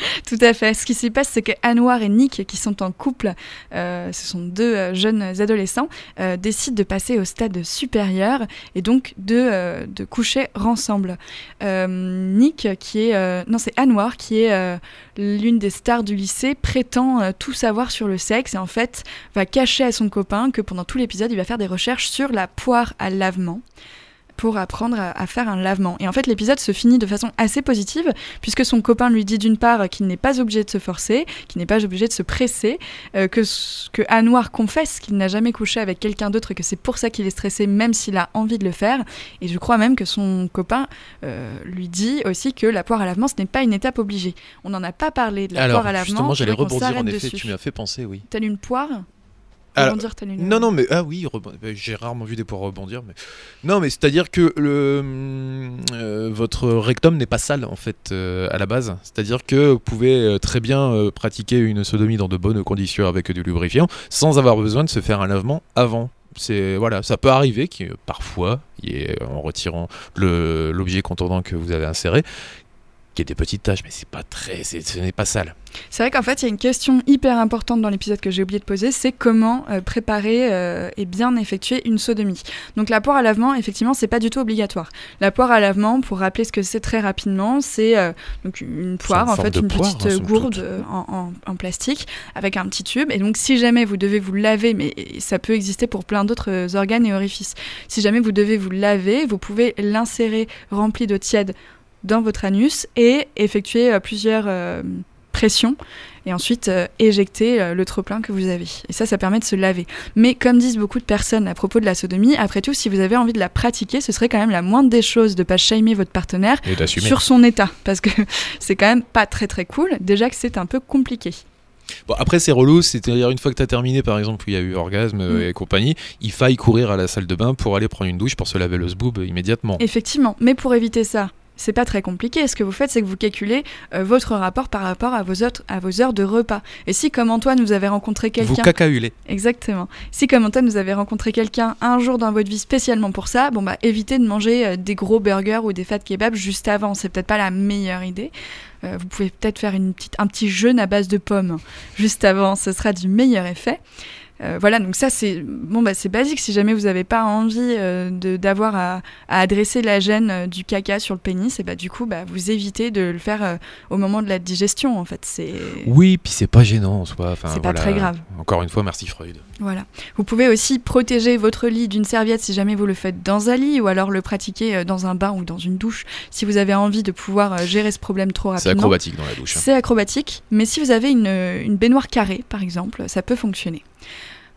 *laughs* Tout à fait. Ce qui s'y passe, c'est que Anwar et Nick, qui sont en couple, euh, ce sont deux euh, jeunes adolescents, euh, décident de passer au stade supérieur et donc de, de coucher ensemble. Nick, qui est... non, c'est Anwar, qui est l'une des stars du lycée, prétend tout savoir sur le sexe et en fait va cacher à son copain que pendant tout l'épisode, il va faire des recherches sur la poire à lavement pour apprendre à, à faire un lavement. Et en fait, l'épisode se finit de façon assez positive, puisque son copain lui dit d'une part qu'il n'est pas obligé de se forcer, qu'il n'est pas obligé de se presser, euh, que, que Anwar confesse qu'il n'a jamais couché avec quelqu'un d'autre et que c'est pour ça qu'il est stressé, même s'il a envie de le faire. Et je crois même que son copain euh, lui dit aussi que la poire à lavement, ce n'est pas une étape obligée. On n'en a pas parlé de la Alors, poire à lavement. justement, j'allais rebondir en effet, dessus. tu m'as fait penser, oui. Telle une poire? Rebondir une- Non, non, mais ah oui, rebond- bah, j'ai rarement vu des poires rebondir. Mais... Non, mais c'est-à-dire que le, hum, euh, votre rectum n'est pas sale en fait euh, à la base. C'est-à-dire que vous pouvez euh, très bien euh, pratiquer une sodomie dans de bonnes conditions avec du lubrifiant sans avoir besoin de se faire un lavement avant. C'est voilà, ça peut arriver ait, parfois, en retirant l'objet contournant que vous avez inséré, qu'il y ait des petites taches, mais c'est pas très, ce n'est pas sale. C'est vrai qu'en fait, il y a une question hyper importante dans l'épisode que j'ai oublié de poser, c'est comment euh, préparer euh, et bien effectuer une sodomie. Donc la poire à lavement, effectivement, c'est pas du tout obligatoire. La poire à lavement, pour rappeler ce que c'est très rapidement, c'est euh, donc une poire, en forme fait, de une poire, petite hein, gourde en, en- en plastique avec un petit tube. Et donc si jamais vous devez vous laver, mais ça peut exister pour plein d'autres organes et orifices, si jamais vous devez vous laver, vous pouvez l'insérer rempli d'eau tiède dans votre anus et effectuer euh, plusieurs euh, pressions et ensuite euh, éjecter le trop-plein que vous avez. Et ça, ça permet de se laver. Mais comme disent beaucoup de personnes à propos de la sodomie, après tout, si vous avez envie de la pratiquer, ce serait quand même la moindre des choses de pas shamer votre partenaire Et sur son état, parce que *laughs* c'est quand même pas très très cool, déjà que c'est un peu compliqué. Bon, après, c'est relou, c'est-à-dire une fois que tu as terminé, par exemple, où il y a eu orgasme Mm. et compagnie, il faille courir à la salle de bain pour aller prendre une douche pour se laver le zboob immédiatement. Effectivement, mais pour éviter ça, c'est pas très compliqué. Ce que vous faites, c'est que vous calculez euh, votre rapport par rapport à vos, autres, à vos heures de repas. Et si, comme Antoine, vous avez rencontré Vous quelqu'un cacaulez. Exactement. Si comme Antoine, vous avez rencontré quelqu'un un jour dans votre vie spécialement pour ça, bon bah évitez de manger euh, des gros burgers ou des fat kebabs juste avant. C'est peut-être pas la meilleure idée. Euh, vous pouvez peut-être faire une petite, un petit jeûne à base de pommes juste avant. Ce sera du meilleur effet. Euh, voilà, donc ça c'est bon bah c'est basique. Si jamais vous n'avez pas envie euh, d'avoir à, à adresser la gêne euh, du caca sur le pénis, et bah du coup bah vous évitez de le faire au moment de la digestion en fait. C'est Oui, puis c'est pas gênant en soi. Enfin, C'est pas très grave. Encore une fois, merci Freud. Voilà. Vous pouvez aussi protéger votre lit d'une serviette si jamais vous le faites dans un lit ou alors le pratiquer dans un bain ou dans une douche si vous avez envie de pouvoir gérer ce problème trop C'est rapidement. acrobatique dans la douche. hein. C'est acrobatique, mais si vous avez une, une baignoire carrée, par exemple, ça peut fonctionner.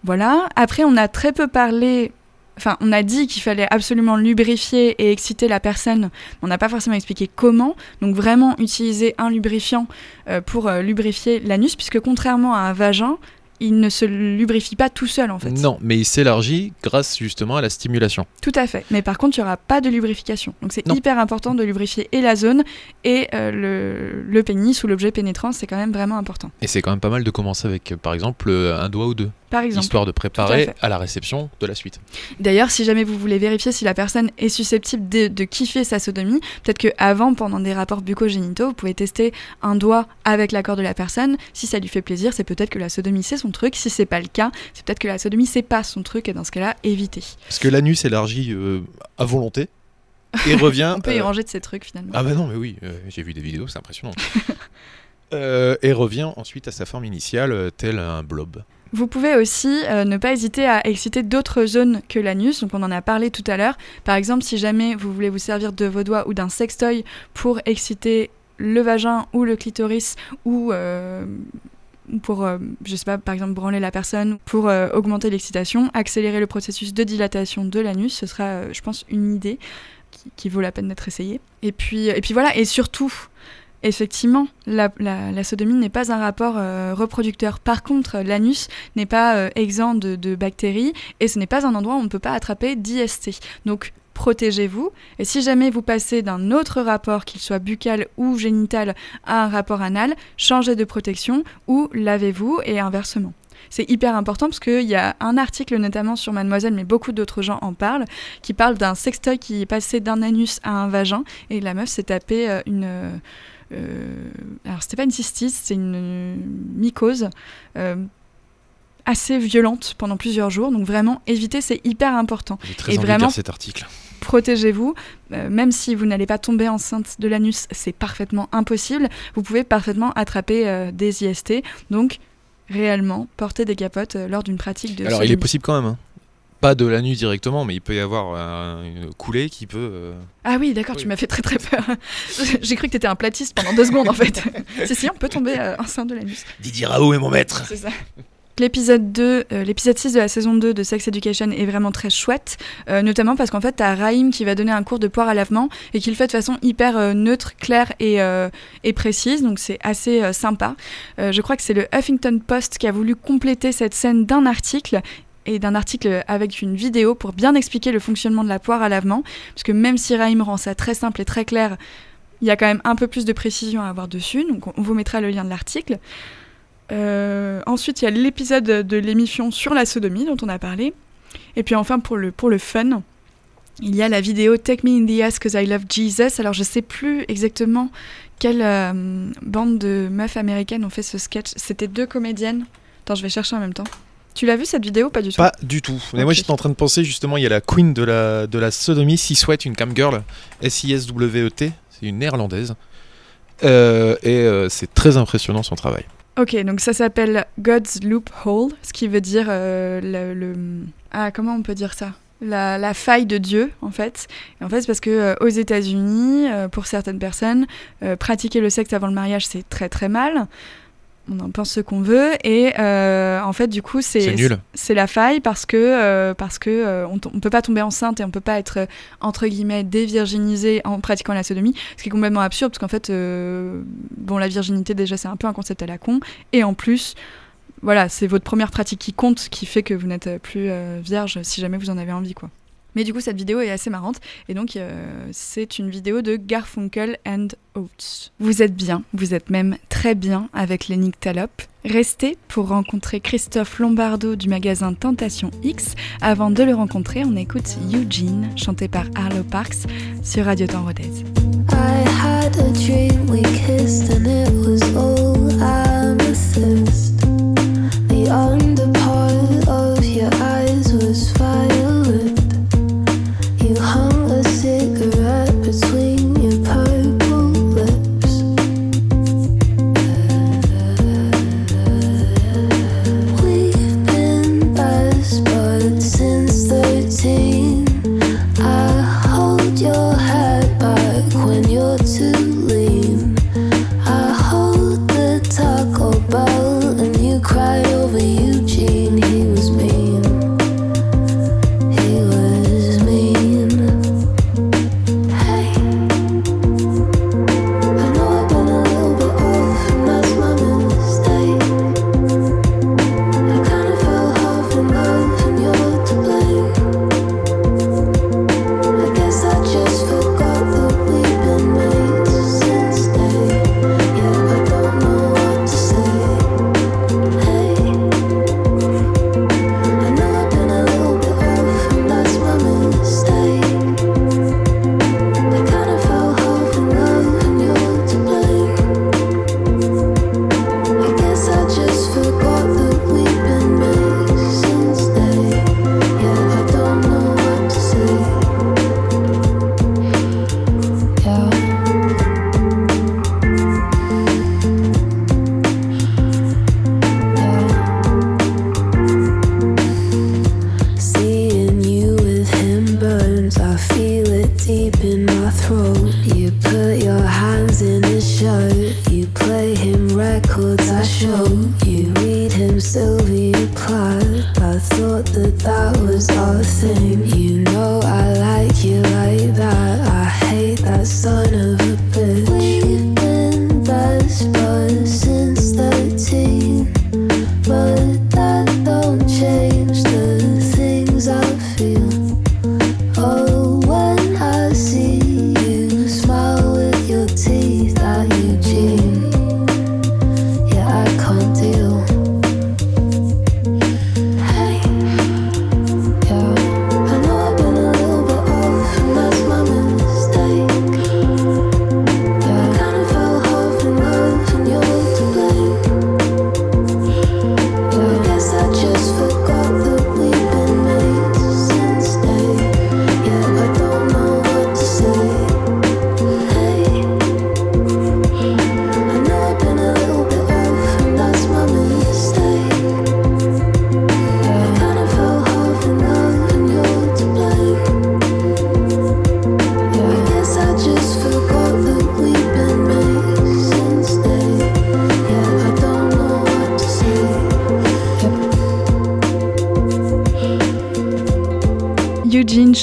Voilà. Après, on a très peu parlé. Enfin, on a dit qu'il fallait absolument lubrifier et exciter la personne. On n'a pas forcément expliqué comment. Donc, vraiment utiliser un lubrifiant euh, pour euh, lubrifier l'anus, puisque contrairement à un vagin, il ne se lubrifie pas tout seul, en fait. Non, mais il s'élargit grâce justement à la stimulation. Tout à fait. Mais par contre, il n'y aura pas de lubrification. Donc c'est hyper important de lubrifier et la zone et euh, le, le pénis ou l'objet pénétrant. C'est quand même vraiment important. Et c'est quand même pas mal de commencer avec, euh, par exemple, euh, un doigt ou deux, Par exemple. histoire de à préparer à, la réception de la suite. D'ailleurs, si jamais vous voulez vérifier si la personne est susceptible de, de kiffer sa sodomie, peut-être que avant, pendant des rapports bucogénitaux, vous pouvez tester un doigt avec l'accord de la personne. Si ça lui fait plaisir, c'est peut-être que la sodomie c'est son truc. Si c'est pas le cas, c'est peut-être que la sodomie c'est pas son truc. Et dans ce cas-là, évitez. Parce que l'anus élargit euh, à volonté et *laughs* revient. On peut y euh, ranger de ces trucs finalement. Ah bah non, mais oui, euh, j'ai vu des vidéos, c'est impressionnant. *laughs* Et revient ensuite à sa forme initiale, tel un blob. Vous pouvez aussi euh, ne pas hésiter à exciter d'autres zones que l'anus, donc on en a parlé tout à l'heure. Par exemple, si jamais vous voulez vous servir de vos doigts ou d'un sextoy pour exciter le vagin ou le clitoris ou pour, je sais pas, par exemple, branler la personne, pour augmenter l'excitation, accélérer le processus de dilatation de l'anus, ce sera, je pense, une idée qui, vaut la peine d'être essayée. Et puis, et puis voilà, et surtout, effectivement, la, sodomie n'est pas un rapport euh, reproducteur. Par contre, l'anus n'est pas euh, exempt de, bactéries et ce n'est pas un endroit où on ne peut pas attraper d'IST. Donc, protégez-vous. Et si jamais vous passez d'un autre rapport, qu'il soit buccal ou génital, à un rapport anal, changez de protection ou lavez-vous et inversement. C'est hyper important parce qu'il y a un article notamment sur Mademoiselle, mais beaucoup d'autres gens en parlent, qui parle d'un sextoy qui est passé d'un anus à un vagin et la meuf s'est tapé euh, une euh, alors c'était pas une cystite, c'est une mycose euh, assez violente pendant plusieurs jours. Donc vraiment, éviter, c'est hyper important. et vraiment, cet article. Protégez-vous, euh, même si vous n'allez pas tomber enceinte de l'anus, c'est parfaitement impossible. Vous pouvez parfaitement attraper des IST. Donc réellement, porter des capotes lors d'une pratique de. Alors il est possible quand même. Hein pas de la nuit directement, mais il peut y avoir une coulée qui peut. Euh, ah oui, d'accord, tu m'as fait très très peur. *laughs* J'ai cru que tu étais un platiste pendant deux secondes en fait. *laughs* C'est si, on peut tomber euh, enceinte de l'anus. Didier Raoult est mon maître. C'est ça. L'épisode 2, euh, l'épisode 6 de la saison 2 de Sex Education est vraiment très chouette, notamment parce qu'en fait, t'as Raïm qui va donner un cours de poire à lavement et qui le fait de façon hyper neutre, claire et, et précise, donc c'est assez sympa. je crois que c'est le Huffington Post qui a voulu compléter cette scène d'un article et d'un article avec une vidéo pour bien expliquer le fonctionnement de la poire à lavement, parce que même si Raïm rend ça très simple et très clair, il y a quand même un peu plus de précision à avoir dessus, donc on vous mettra le lien de l'article. Euh, ensuite, il y a l'épisode de l'émission sur la sodomie dont on a parlé. Et puis enfin, pour le, pour le fun, il y a la vidéo Take Me in the Ass Cause I Love Jesus. Alors je sais plus exactement quelle euh, bande de meufs américaines ont fait ce sketch. C'était deux comédiennes. Attends, je vais chercher en même temps. Tu l'as vu cette vidéo Pas du tout? Pas du tout. Mais moi j'étais en train de penser justement, il y a la queen de la, de la sodomie, Si Sweat, une cam girl, S-I-S-W-E-T, c'est une néerlandaise. Euh, et euh, c'est très impressionnant son travail. Ok, donc ça s'appelle God's Loophole, ce qui veut dire euh, le, Ah, comment on peut dire ça? La, faille de Dieu, en fait. en fait, c'est parce que aux États-Unis, pour certaines personnes, pratiquer le sexe avant le mariage, c'est très très mal on en pense ce qu'on veut et euh, en fait du coup c'est c'est la faille parce que euh, parce que euh, on, peut pas tomber enceinte et on peut pas être entre guillemets dévirginisé en pratiquant la sodomie ce qui est complètement absurde parce qu'en fait bon la virginité déjà c'est un peu un concept à la con et en plus voilà c'est votre première pratique qui compte qui fait que vous n'êtes plus vierge si jamais vous en avez envie quoi mais du coup, cette vidéo est assez marrante. Et donc, euh, c'est une vidéo de Garfunkel and Oates. Vous êtes bien, vous êtes même très bien avec les Nyctalopes. Restez pour rencontrer Christophe Lombardo du magasin Tentation X. Avant de le rencontrer, on écoute Eugene, chanté par Arlo Parks, sur Radio Temps. I had a dream we kissed and it was all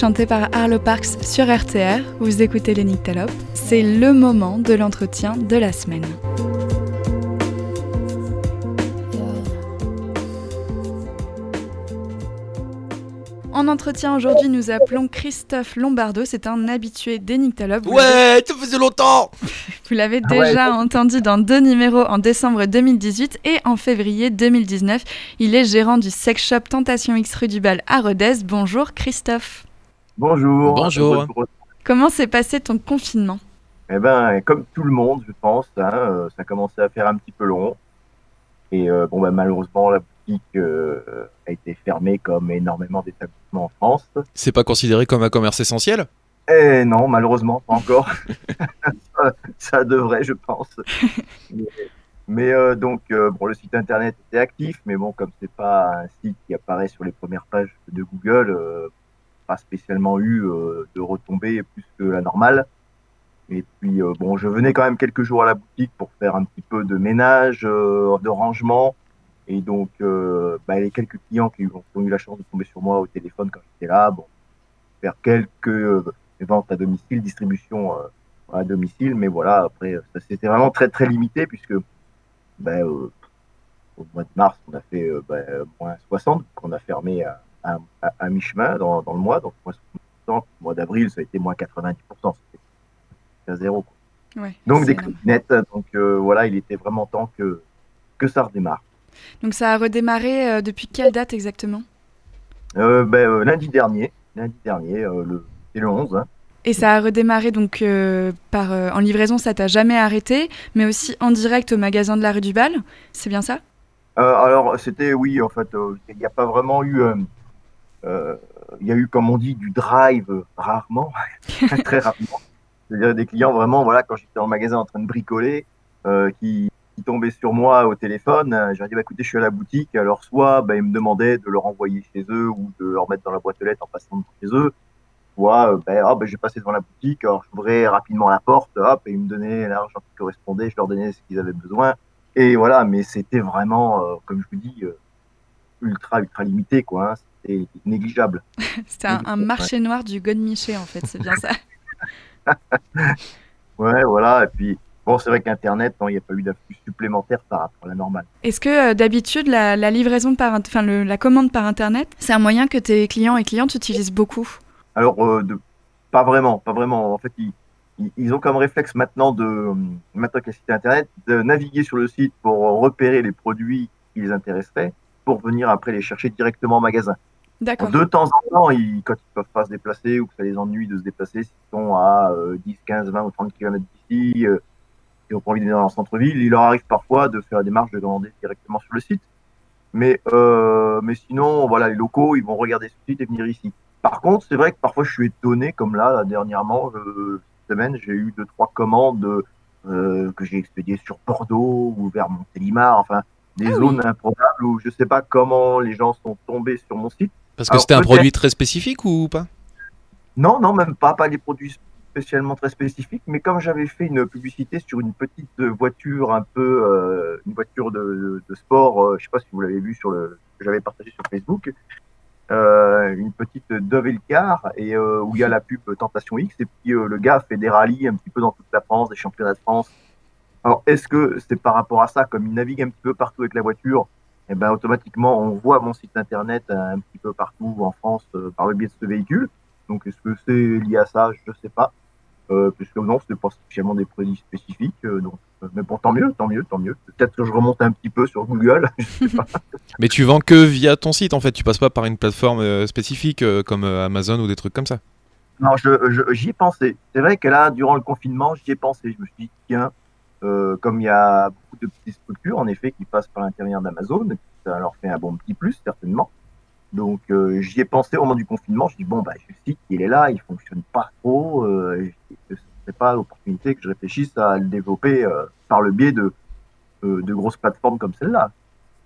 chanté par Arlo Parks sur RTR, vous écoutez les. C'est le moment de l'entretien de la semaine. En entretien aujourd'hui, nous appelons Christophe Lombardo. C'est un habitué des Ouais, ça faisait longtemps Vous l'avez Ah ouais, déjà entendu dans deux numéros en décembre 2018 et en février 2019. Il est gérant du sex shop Tentation X rue du Bal à Rodez. Bonjour Christophe. Bonjour. Bonjour. Comment s'est passé ton confinement? Eh ben, comme tout le monde, je pense, hein, euh, ça commençait à faire un petit peu long. Et euh, bon, ben, malheureusement, la boutique euh, a été fermée comme énormément d'établissements en France. C'est pas considéré comme un commerce essentiel? Eh non, malheureusement, pas encore. *laughs* ça, ça devrait, je pense. Mais, *laughs* mais, euh, donc, euh, bon, le site internet était actif, mais bon, comme c'est pas un site qui apparaît sur les premières pages de Google, euh, pas spécialement eu euh, de retombées plus que la normale. Et puis, euh, bon, je venais quand même quelques jours à la boutique pour faire un petit peu de ménage, euh, de rangement. Et donc, bah, les quelques clients qui ont, eu la chance de tomber sur moi au téléphone quand j'étais là, bon, faire quelques ventes à domicile, distribution à domicile. Mais voilà, après, c'était vraiment très, très limité puisque euh, au mois de mars, on a fait ben, moins 60, qu'on a fermé à, à, à- à mi-chemin dans, dans le mois. Donc, moins 60, au mois d'avril, ça a été moins 90%. C'était à zéro. quoi. Ouais, Donc, des nets. Donc, euh, voilà, il était vraiment temps que, que ça redémarre. Donc ça a redémarré euh, depuis quelle date exactement? Euh, ben, lundi dernier, lundi dernier, le, c'est le 11. hein. Et ça a redémarré donc par en livraison, ça t'a jamais arrêté, mais aussi en direct au magasin de la rue du Bal, c'est bien ça? Alors, c'était, oui, en fait, il n'y a pas vraiment eu. Euh, Il y a eu, comme on dit, du drive rarement, *laughs* très rarement. C'est-à-dire des clients vraiment, voilà, quand j'étais en magasin en train de bricoler, euh, qui, qui tombaient sur moi au téléphone, je leur dis, bah, écoutez, je suis à la boutique. Alors, soit bah, ils me demandaient de leur envoyer chez eux ou de leur mettre dans la boîte aux lettres en passant devant chez eux, soit, ben, ah, ben, j'ai passé devant la boutique, alors j'ouvrais rapidement la porte, hop, et ils me donnaient l'argent qui correspondait, je leur donnais ce qu'ils avaient besoin. Et voilà, mais c'était vraiment, euh, comme je vous dis, euh, ultra, ultra limité, quoi. hein. C'était négligeable. *laughs* C'était un, un marché noir du godemiché en fait, c'est bien ça. *laughs* *laughs* Ouais, voilà. Et puis, bon, c'est vrai qu'Internet, il n'y a pas eu d'afflux supplémentaire par rapport à la normale. Est-ce que euh, d'habitude la, la livraison par, enfin la commande par internet, c'est un moyen que tes clients et clientes utilisent beaucoup? Alors, euh, de, pas vraiment, pas vraiment. En fait, ils, ils- ont comme réflexe maintenant de, maintenant qu'il y a le site Internet, de naviguer sur le site pour repérer les produits qui les intéresseraient, pour venir après les chercher directement en magasin. D'accord. De temps en temps, ils, quand ils peuvent pas se déplacer ou que ça les ennuie de se déplacer, s'ils sont à euh, 10, 15, 20 ou 30 km d'ici, euh, et ont pas envie d'aller dans leur centre-ville, il leur arrive parfois de faire la démarche de commander directement sur le site. Mais, euh, mais sinon, voilà, les locaux, ils vont regarder ce site et venir ici. Par contre, c'est vrai que parfois je suis étonné, comme là, là, dernièrement, je- cette semaine, j'ai eu deux, trois commandes euh, que j'ai expédiées sur Bordeaux ou vers Montélimar, enfin, des Ah oui. zones improbables où je sais pas comment les gens sont tombés sur mon site. Parce que c'était un produit très spécifique ou pas? Non, non, même pas, pas les produits spécialement très spécifique, mais comme j'avais fait une publicité sur une petite voiture un peu, euh, une voiture de, de sport, euh, je sais pas si vous l'avez vu sur le, que j'avais partagé sur Facebook, euh, une petite Dove Elcar et euh, où il y a la pub Tentation X et puis euh, le gars fait des rallyes un petit peu dans toute la France, des championnats de France. Alors est-ce que c'est par rapport à ça, comme il navigue un petit peu partout avec la voiture, et ben automatiquement on voit mon site internet un petit peu partout en France euh, par le biais de ce véhicule. Donc est-ce que c'est lié à ça? Je sais pas. Euh, puisque non, c'est pas spécialement des produits spécifiques. euh, donc, euh, mais bon, tant mieux, tant mieux, tant mieux. Peut-être que je remonte un petit peu sur Google. *laughs* je sais pas. *laughs* Mais tu vends que via ton site en fait, tu passes pas par une plateforme euh, spécifique euh, comme euh, Amazon ou des trucs comme ça. Non, j'y ai pensé. C'est vrai que là, durant le confinement, j'y ai pensé. Je me suis dit, tiens, euh, comme il y a beaucoup de petites structures, en effet, qui passent par l'intérieur d'Amazon, ça leur fait un bon petit plus, certainement. Donc, euh, j'y ai pensé au moment du confinement. Je dis, bon, bah, le site, il est là, il fonctionne pas trop. Euh, et ce serait pas l'opportunité que je réfléchisse à le développer euh, par le biais de, euh, de grosses plateformes comme celle-là.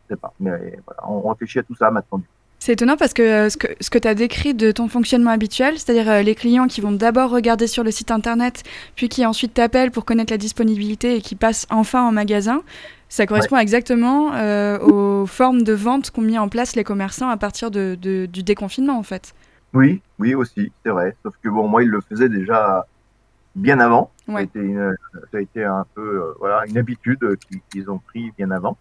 Je sais pas. Mais voilà, on réfléchit à tout ça maintenant. C'est étonnant parce que euh, ce que, ce que tu as décrit de ton fonctionnement habituel, c'est-à-dire euh, les clients qui vont d'abord regarder sur le site internet, puis qui ensuite t'appellent pour connaître la disponibilité et qui passent enfin en magasin, ça correspond exactement euh, aux formes de vente qu'ont mis en place les commerçants à partir de, de- du déconfinement en fait. Oui, oui aussi, c'est vrai. Sauf que bon, moi, il le faisait déjà bien avant. Ça, a Ouais. été une, ça a été un peu euh, voilà une habitude qu'ils qu'ils ont pris bien avant.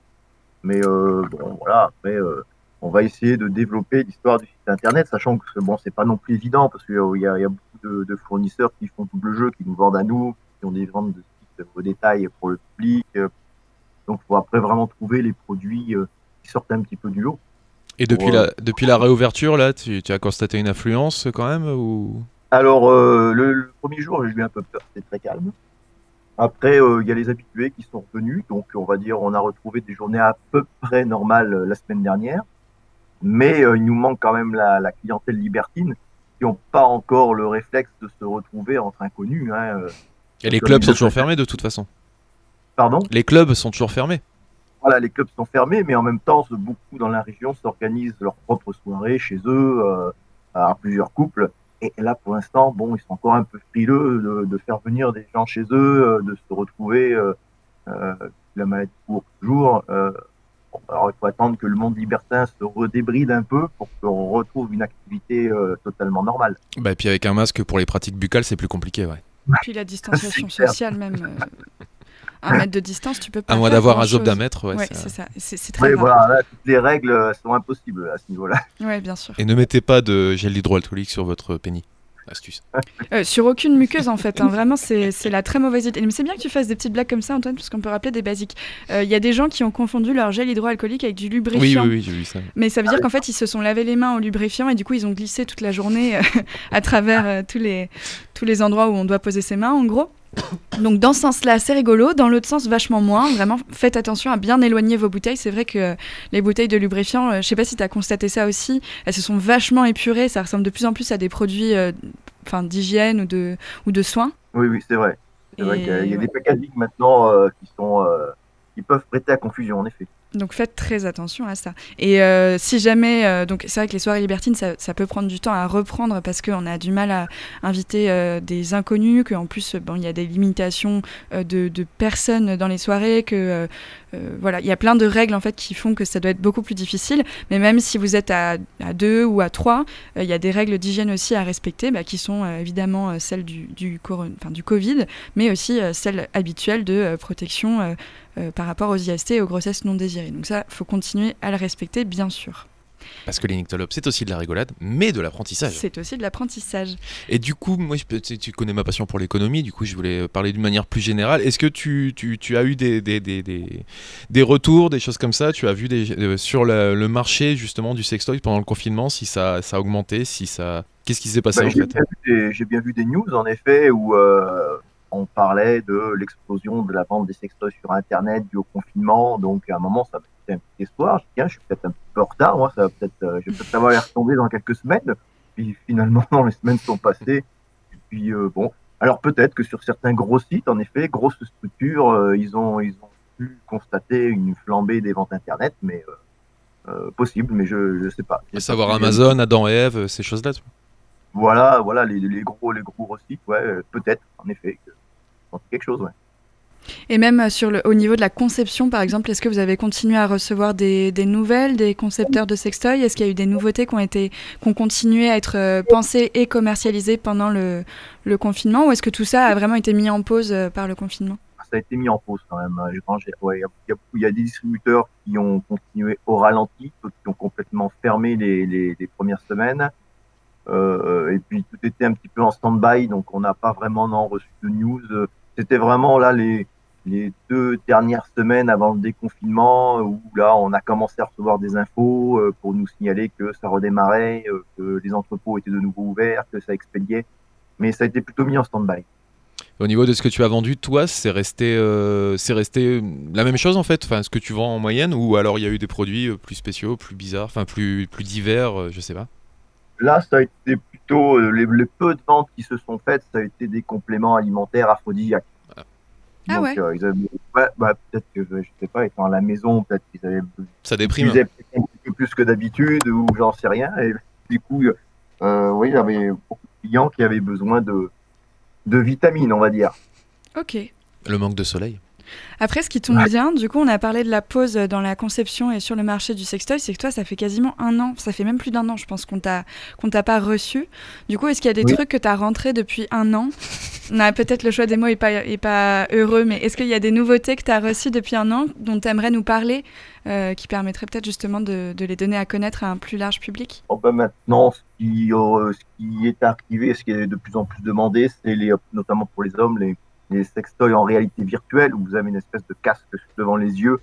Mais euh, bon, voilà. Après, euh, on va essayer de développer l'histoire du site internet, sachant que bon, c'est pas non plus évident parce qu'il y, y a beaucoup de, de fournisseurs qui font double jeu, qui nous vendent à nous, qui ont des ventes de sites au détail pour le public. Donc, faut après vraiment trouver les produits euh, qui sortent un petit peu du lot. Et depuis, la, depuis la réouverture, là, tu, tu as constaté une affluence quand même ou... Alors, euh, le, le premier jour, j'ai eu un peu peur, c'était très calme. Après, euh, il y a les habitués qui sont revenus, donc on va dire on a retrouvé des journées à peu près normales la semaine dernière. Mais euh, il nous manque quand même la, la clientèle libertine qui n'ont pas encore le réflexe de se retrouver entre inconnus. Hein. euh. Et les clubs sont toujours fermés de toute façon. Pardon? Les clubs sont toujours fermés. Voilà, les clubs sont fermés, mais en même temps, beaucoup dans la région s'organisent leurs propres soirées chez eux, euh, à plusieurs couples. Et là, pour l'instant, bon, ils sont encore un peu frileux de, de faire venir des gens chez eux, de se retrouver. Euh, euh, la maladie court toujours. Euh, bon, alors, il faut attendre que le monde libertin se redébride un peu pour qu'on retrouve une activité euh, totalement normale. Bah, et puis avec un masque pour les pratiques buccales, c'est plus compliqué, ouais. Puis la distanciation *laughs* sociale même. euh, un mètre de distance, tu peux pas. À moins d'avoir un job d'un mètre, ouais. Ouais, c'est ça. C'est c'est très rare. voilà, là, toutes les règles euh, sont impossibles à ce niveau-là. Ouais, bien sûr. Et ne mettez pas de gel hydroalcoolique sur votre pénis. Astuce. Euh, sur aucune muqueuse en fait, hein. vraiment c'est la très mauvaise idée. Mais c'est bien que tu fasses des petites blagues comme ça Antoine, parce qu'on peut rappeler des basiques. Euh, Il y a des gens qui ont confondu leur gel hydroalcoolique avec du Oui, lubrifiant. oui, oui, j'ai vu ça. Mais ça veut dire qu'en fait ils se sont lavé les mains au lubrifiant et du coup ils ont glissé toute la journée euh, *laughs* à travers euh, tous, les, tous les endroits où on doit poser ses mains en gros. Donc dans ce sens-là, c'est rigolo. Dans l'autre sens, vachement moins. Vraiment, faites attention à bien éloigner vos bouteilles. C'est vrai que les bouteilles de lubrifiant, euh, je sais pas si tu as constaté ça aussi, elles se sont vachement épurées. Ça ressemble de plus en plus à des produits euh, d'hygiène ou de, ou de soins. Oui, oui, c'est vrai. C'est vrai qu'il y a, il y a ouais. des packaging maintenant euh, qui sont euh, qui peuvent prêter à confusion, en effet. Donc faites très attention à ça. Et euh, si jamais, euh, donc c'est vrai que les soirées libertines, ça, peut prendre du temps à reprendre parce qu'on a du mal à inviter euh, des inconnus, qu'en plus, il y a des limitations de, personnes dans les soirées, que voilà, il y a plein de règles en fait qui font que ça doit être beaucoup plus difficile. Mais même si vous êtes à, deux ou à trois, il y a des règles d'hygiène aussi à respecter, bah, qui sont évidemment celles du, du, Covid, mais aussi celles habituelles de protection euh, par rapport aux IST et aux grossesses non désirées. Donc ça, faut continuer à le respecter, bien sûr. Parce que les nyctalopes, c'est aussi de la rigolade, mais de l'apprentissage. C'est aussi de l'apprentissage. Et du coup, moi, je tu, tu connais ma passion pour l'économie, du coup, je voulais parler d'une manière plus générale. Est-ce que tu, tu, tu as eu des, des, des, des, des retours, des choses comme ça? Tu as vu des, euh, sur la- le marché, justement, du sextoy pendant le confinement, si ça, ça a augmenté, si ça... Qu'est-ce qui s'est passé, Bah, en J'ai fait? bien, vu des- j'ai bien vu des news, en effet, où euh, on parlait de l'explosion de la vente des sextoys sur Internet dû au confinement. Donc, à un moment, ça m'a fait un petit espoir. Je dis, tiens, je suis peut-être un petit peu en retard. Moi, ça va peut-être, euh, je vais peut-être avoir les retomber dans quelques semaines. Puis, finalement, *laughs* les semaines sont passées. Et puis, euh, bon. Alors, peut-être que sur certains gros sites, en effet, grosses structures, euh, ils, ont, ils ont pu constater une flambée des ventes Internet, mais euh, possible, mais je ne sais pas. À savoir Amazon, Adam et Ève, ces choses-là voilà, voilà les, les gros, les gros sites, ouais, peut-être, en effet, quelque chose, ouais. Et même euh, sur le, au niveau de la conception, par exemple, est-ce que vous avez continué à recevoir des, des nouvelles des concepteurs de sextoy Est-ce qu'il y a eu des nouveautés qui ont, été, qui ont continué à être euh, pensées et commercialisées pendant le, le confinement? Ou est-ce que tout ça a vraiment été mis en pause euh, par le confinement? Ça a été mis en pause quand même. j'ai- ouais, Il y, a- il y a il des distributeurs qui ont continué au ralenti, qui ont complètement fermé les, les, les premières semaines. Euh, et puis tout était un petit peu en stand-by, donc on n'a pas vraiment non, reçu de news. Euh, C'était vraiment là les, les deux dernières semaines avant le déconfinement où là on a commencé à recevoir des infos euh, pour nous signaler que ça redémarrait, euh, que les entrepôts étaient de nouveau ouverts, que ça expédiait. Mais ça a été plutôt mis en stand-by. Au niveau de ce que tu as vendu, toi, c'est resté, euh, resté la même chose en fait, enfin, ce que tu vends en moyenne, ou alors il y a eu des produits euh, plus spéciaux, plus bizarres, enfin plus, plus divers, euh, je sais pas? Là, ça a été plutôt euh, les, les peu de ventes qui se sont faites, ça a été des compléments alimentaires aphrodisiaques. Ah Donc, ouais. euh, ils avaient, ouais, bah, peut-être que je sais pas, étant à la maison, peut-être qu'ils avaient Ça déprime. peut-être un peu plus que d'habitude ou j'en sais rien. Et du coup, euh, oui, il y avait beaucoup de clients qui avaient besoin de de vitamines, on va dire. Ok. Le manque de soleil. Après, ce qui tombe bien, du coup, on a parlé de la pause dans la conception et sur le marché du sextoy, c'est que toi, ça fait quasiment un an, ça fait même plus d'un an, je pense, qu'on t'a qu'on t'a pas reçu. Du coup, est-ce qu'il y a des Oui. trucs que tu as rentrés depuis un an? Non, Peut-être le choix des mots est pas, est pas heureux, mais est-ce qu'il y a des nouveautés que tu as reçues depuis un an dont tu aimerais nous parler, euh, qui permettraient peut-être justement de, de les donner à connaître à un plus large public? Bon, ben, maintenant, ce qui, euh, ce qui est arrivé, ce qui est de plus en plus demandé, c'est les, notamment pour les hommes, les, les sextoys en réalité virtuelle, où vous avez une espèce de casque devant les yeux,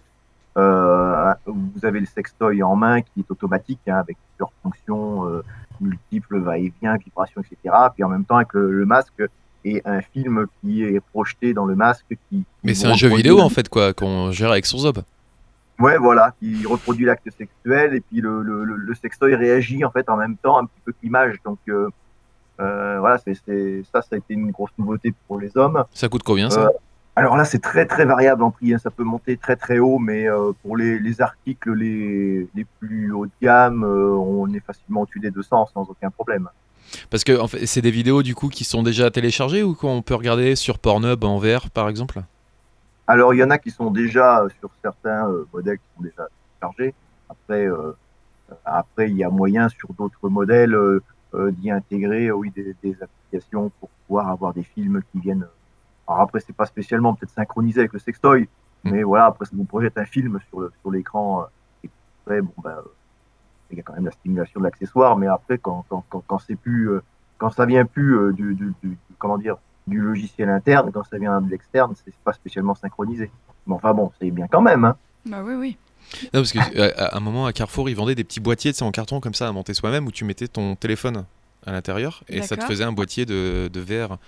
euh, où vous avez le sextoy en main qui est automatique, hein, avec plusieurs fonctions euh, multiples, va-et-vient, vibrations, etc. Puis en même temps, avec le, le masque et un film qui est projeté dans le masque. Qui, Mais c'est un jeu vidéo en fait, quoi, qu'on gère avec son zob. Ouais, voilà, qui reproduit l'acte sexuel et puis le, le, le, le sextoy réagit en fait en même temps un petit peu que l'image. Donc euh, euh, voilà, c'est- ça, ça a été une grosse nouveauté pour les hommes. Ça coûte combien ça Euh, Alors là, c'est très très variable en prix, hein, ça peut monter très très haut, mais euh, pour les, les articles les, les plus haut de gamme, euh, on est facilement au-dessus des 200 sans aucun problème. Parce que en fait, c'est des vidéos du coup qui sont déjà téléchargées ou qu'on peut regarder sur Pornhub en VR par exemple? Alors, il y en a qui sont déjà euh, sur certains modèles qui sont déjà chargés. Après, après, il y a moyen sur d'autres modèles d'y intégrer, euh, oui, des, des applications pour pouvoir avoir des films qui viennent. Alors après, c'est pas spécialement peut-être synchronisé avec le sextoy, Mm. mais voilà, après, ça vous projette un film sur le- sur l'écran. euh, et après, bon, ben, euh, il y a quand même la stimulation de l'accessoire, mais après, quand quand quand, quand c'est plus, euh, quand ça vient plus euh, du, du, du- comment dire, du logiciel interne, quand ça vient de l'externe, c'est pas spécialement synchronisé. Mais enfin bon, c'est bien quand même. Hein. Bah oui, oui. Non, parce qu'à un moment à Carrefour, ils vendaient des petits boîtiers en carton comme ça à monter soi-même où tu mettais ton téléphone à l'intérieur et ça te faisait un boîtier de, de VR.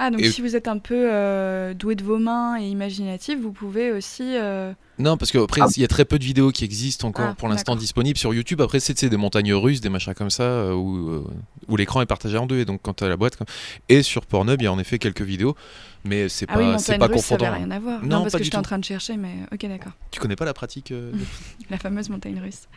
Ah, donc Et- si vous êtes un peu euh, doué de vos mains et imaginatif, vous pouvez aussi. euh, Non, parce qu'après, Ah. il y a très peu de vidéos qui existent encore Ah, pour l'instant disponibles sur YouTube. Après, c'est des montagnes russes, des machins comme ça, euh, où, où l'écran est partagé en deux. Et donc, quand tu as la boîte. comme- Et sur Pornhub, il y a en effet quelques vidéos, mais c'est Ah oui, pas, c'est montagne pas russe, ça confondant. avait rien à voir. Non, parce pas que j'étais en train de chercher, mais ok, d'accord. Tu connais pas la pratique euh, de- *laughs* La fameuse montagne russe.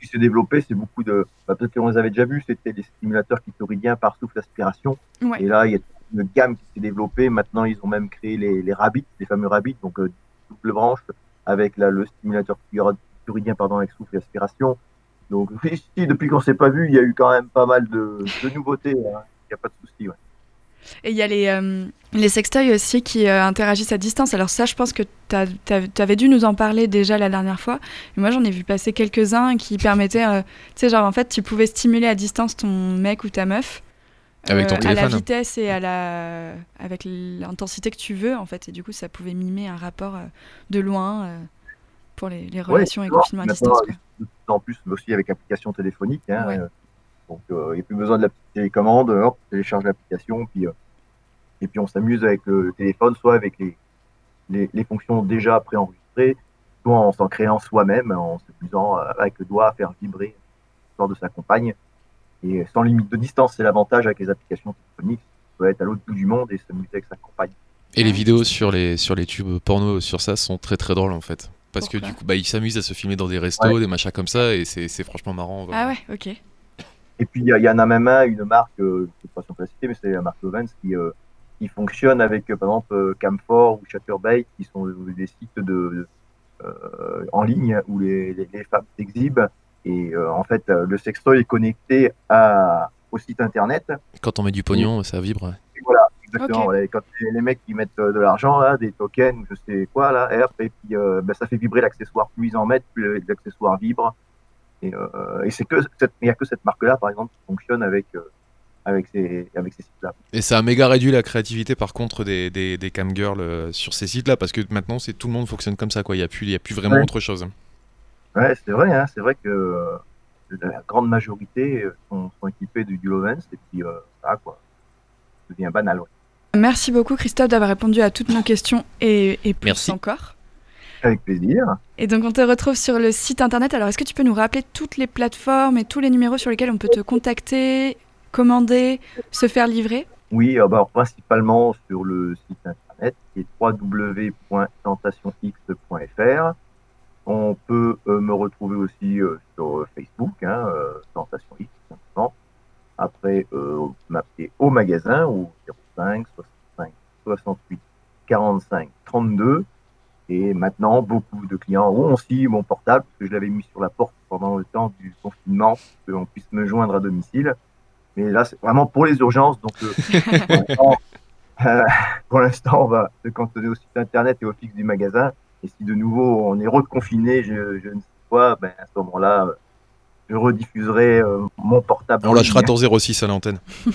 Ce qui s'est développé, c'est beaucoup de. bah, Peut-être qu'on les avait déjà vus, c'était des stimulateurs clitoridiens par souffle aspiration. Ouais. Et là, il y a une gamme qui s'est développée. Maintenant, ils ont même créé les, les rabbits, les fameux rabbits, donc euh, double branche avec la, le stimulateur clitoridien pardon, avec souffle et aspiration. Donc, *laughs* si, depuis qu'on s'est pas vu, il y a eu quand même pas mal de, nouveautés. hein. Il n'y a pas de souci. Et il y a les, euh, les sextoys aussi qui euh, interagissent à distance. Alors ça, je pense que tu avais dû nous en parler déjà la dernière fois. Mais moi, j'en ai vu passer quelques-uns qui permettaient... euh, tu sais, genre, en fait, tu pouvais stimuler à distance ton mec ou ta meuf. Euh, Avec ton À la téléphone. vitesse et à la... avec l'intensité que tu veux, en fait. Et du coup, ça pouvait mimer un rapport euh, de loin euh, pour les, les relations et tu vois, confinement à distance. quoi. De plus en plus, aussi avec application téléphonique. Hein, Ouais. euh, donc, euh, il n'y a plus besoin de la petite télécommande. Hop, on télécharge l'application, puis, euh, et puis on s'amuse avec le téléphone, soit avec les, les, les fonctions déjà préenregistrées, soit en s'en créant soi-même, en s'amusant euh, avec le doigt à faire vibrer l'histoire de sa compagne. Et sans limite de distance, c'est l'avantage avec les applications téléphoniques. On peut être à l'autre bout du monde et s'amuser avec sa compagne. Et les vidéos sur les, sur les tubes porno sur ça sont très très drôles en fait. Parce que du coup, bah, ils s'amusent à se filmer dans des restos, des machins comme ça, et c'est c'est franchement marrant. Ah ouais, ok. Et puis, il y, en a même un, une marque, euh, je ne sais pas si on peut la citer, mais c'est la marque Lovens qui, euh, qui fonctionne avec, par exemple, Camphor ou Chatterbait, qui sont des sites de, en ligne où les, les, femmes s'exhibent. Et en fait, le sextoy est connecté à, au site internet. Quand on met du pognon, ça vibre. voilà, exactement. Quand les mecs qui mettent de l'argent, là, des tokens, je sais quoi, là, et puis ben, ça fait vibrer l'accessoire. Plus ils en mettent, plus l'accessoire vibre. Et, euh, et c'est que il n'y a que cette marque-là, par exemple, qui fonctionne avec euh, avec ces, avec ces sites-là. Et ça a méga réduit la créativité par contre des, des, des camgirls euh, sur ces sites-là parce que maintenant c'est tout le monde fonctionne comme ça quoi. Il n'y a plus il y a plus vraiment autre chose. Ouais, c'est vrai. Hein, c'est vrai que la grande majorité sont, sont équipés du, Lovens et puis ça quoi, ça devient banal. Merci beaucoup Christophe d'avoir répondu à toutes nos questions et, et plus Merci. encore. Avec plaisir. Et donc on te retrouve sur le site internet. Alors est-ce que tu peux nous rappeler toutes les plateformes et tous les numéros sur lesquels on peut te contacter, commander, se faire livrer? Oui, alors principalement sur le site internet qui est www.tentationx.fr. On peut euh, me retrouver aussi euh, sur Facebook, hein, euh, Tentation X, simplement. Après, euh, m'appeler au magasin au 05 65 68 45 32 et maintenant, beaucoup de clients ont aussi mon portable, parce que je l'avais mis sur la porte pendant le temps du confinement, pour qu'on puisse me joindre à domicile. Mais là, c'est vraiment pour les urgences. Donc, *laughs* *laughs* euh, pour l'instant, on va se cantonner au site internet et au fixe du magasin. Et si de nouveau on est reconfiné, je, je ne sais pas, ben, à ce moment-là, je rediffuserai euh, mon portable. On lâchera ton 06 à l'antenne. *laughs*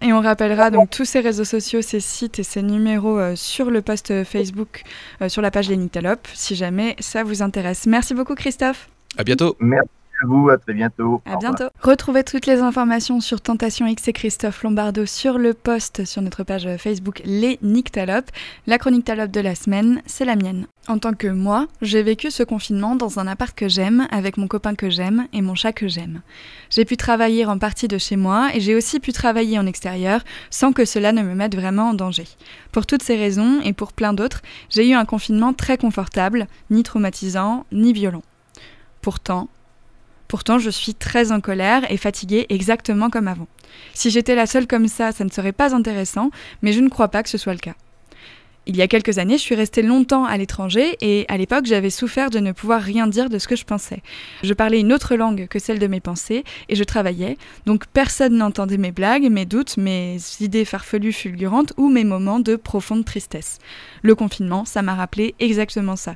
Et on rappellera donc tous ces réseaux sociaux, ces sites et ces numéros euh, sur le post Facebook, euh, sur la page Lénictalope, si jamais ça vous intéresse. Merci beaucoup Christophe. À bientôt. Merci à vous, à très bientôt. À bientôt. Retrouvez toutes les informations sur Tentation X et Christophe Lombardo sur le post sur notre page Facebook Les Nyctalopes. La chronique talope de la semaine, c'est la mienne. En tant que moi, j'ai vécu ce confinement dans un appart que j'aime, avec mon copain que j'aime et mon chat que j'aime. J'ai pu travailler en partie de chez moi et j'ai aussi pu travailler en extérieur sans que cela ne me mette vraiment en danger. Pour toutes ces raisons et pour plein d'autres, j'ai eu un confinement très confortable, ni traumatisant, ni violent. Pourtant, Pourtant, je suis très en colère et fatiguée exactement comme avant. Si j'étais la seule comme ça, ça ne serait pas intéressant, mais je ne crois pas que ce soit le cas. Il y a quelques années, je suis restée longtemps à l'étranger et à l'époque, j'avais souffert de ne pouvoir rien dire de ce que je pensais. Je parlais une autre langue que celle de mes pensées et je travaillais, donc personne n'entendait mes blagues, mes doutes, mes idées farfelues fulgurantes ou mes moments de profonde tristesse. Le confinement, ça m'a rappelé exactement ça.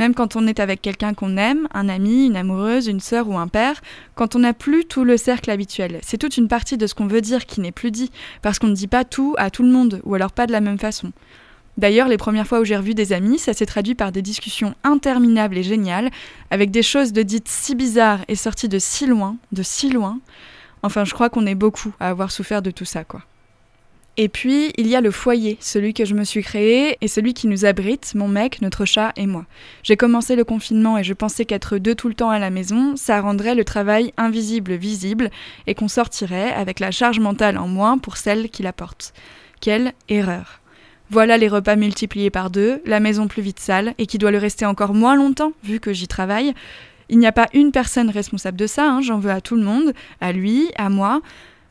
Même quand on est avec quelqu'un qu'on aime, un ami, une amoureuse, une sœur ou un père, quand on n'a plus tout le cercle habituel. C'est toute une partie de ce qu'on veut dire qui n'est plus dit, parce qu'on ne dit pas tout à tout le monde, ou alors pas de la même façon. D'ailleurs, les premières fois où j'ai revu des amis, ça s'est traduit par des discussions interminables et géniales, avec des choses de dites si bizarres et sorties de si loin, de si loin. Enfin, je crois qu'on est beaucoup à avoir souffert de tout ça, quoi. Et puis, il y a le foyer, celui que je me suis créé et celui qui nous abrite, mon mec, notre chat et moi. J'ai commencé le confinement et je pensais qu'être deux tout le temps à la maison, ça rendrait le travail invisible visible et qu'on sortirait avec la charge mentale en moins pour celle qui la porte. Quelle erreur. Voilà les repas multipliés par deux, la maison plus vite sale et qui doit le rester encore moins longtemps vu que j'y travaille. Il n'y a pas une personne responsable de ça, hein, j'en veux à tout le monde, à lui, à moi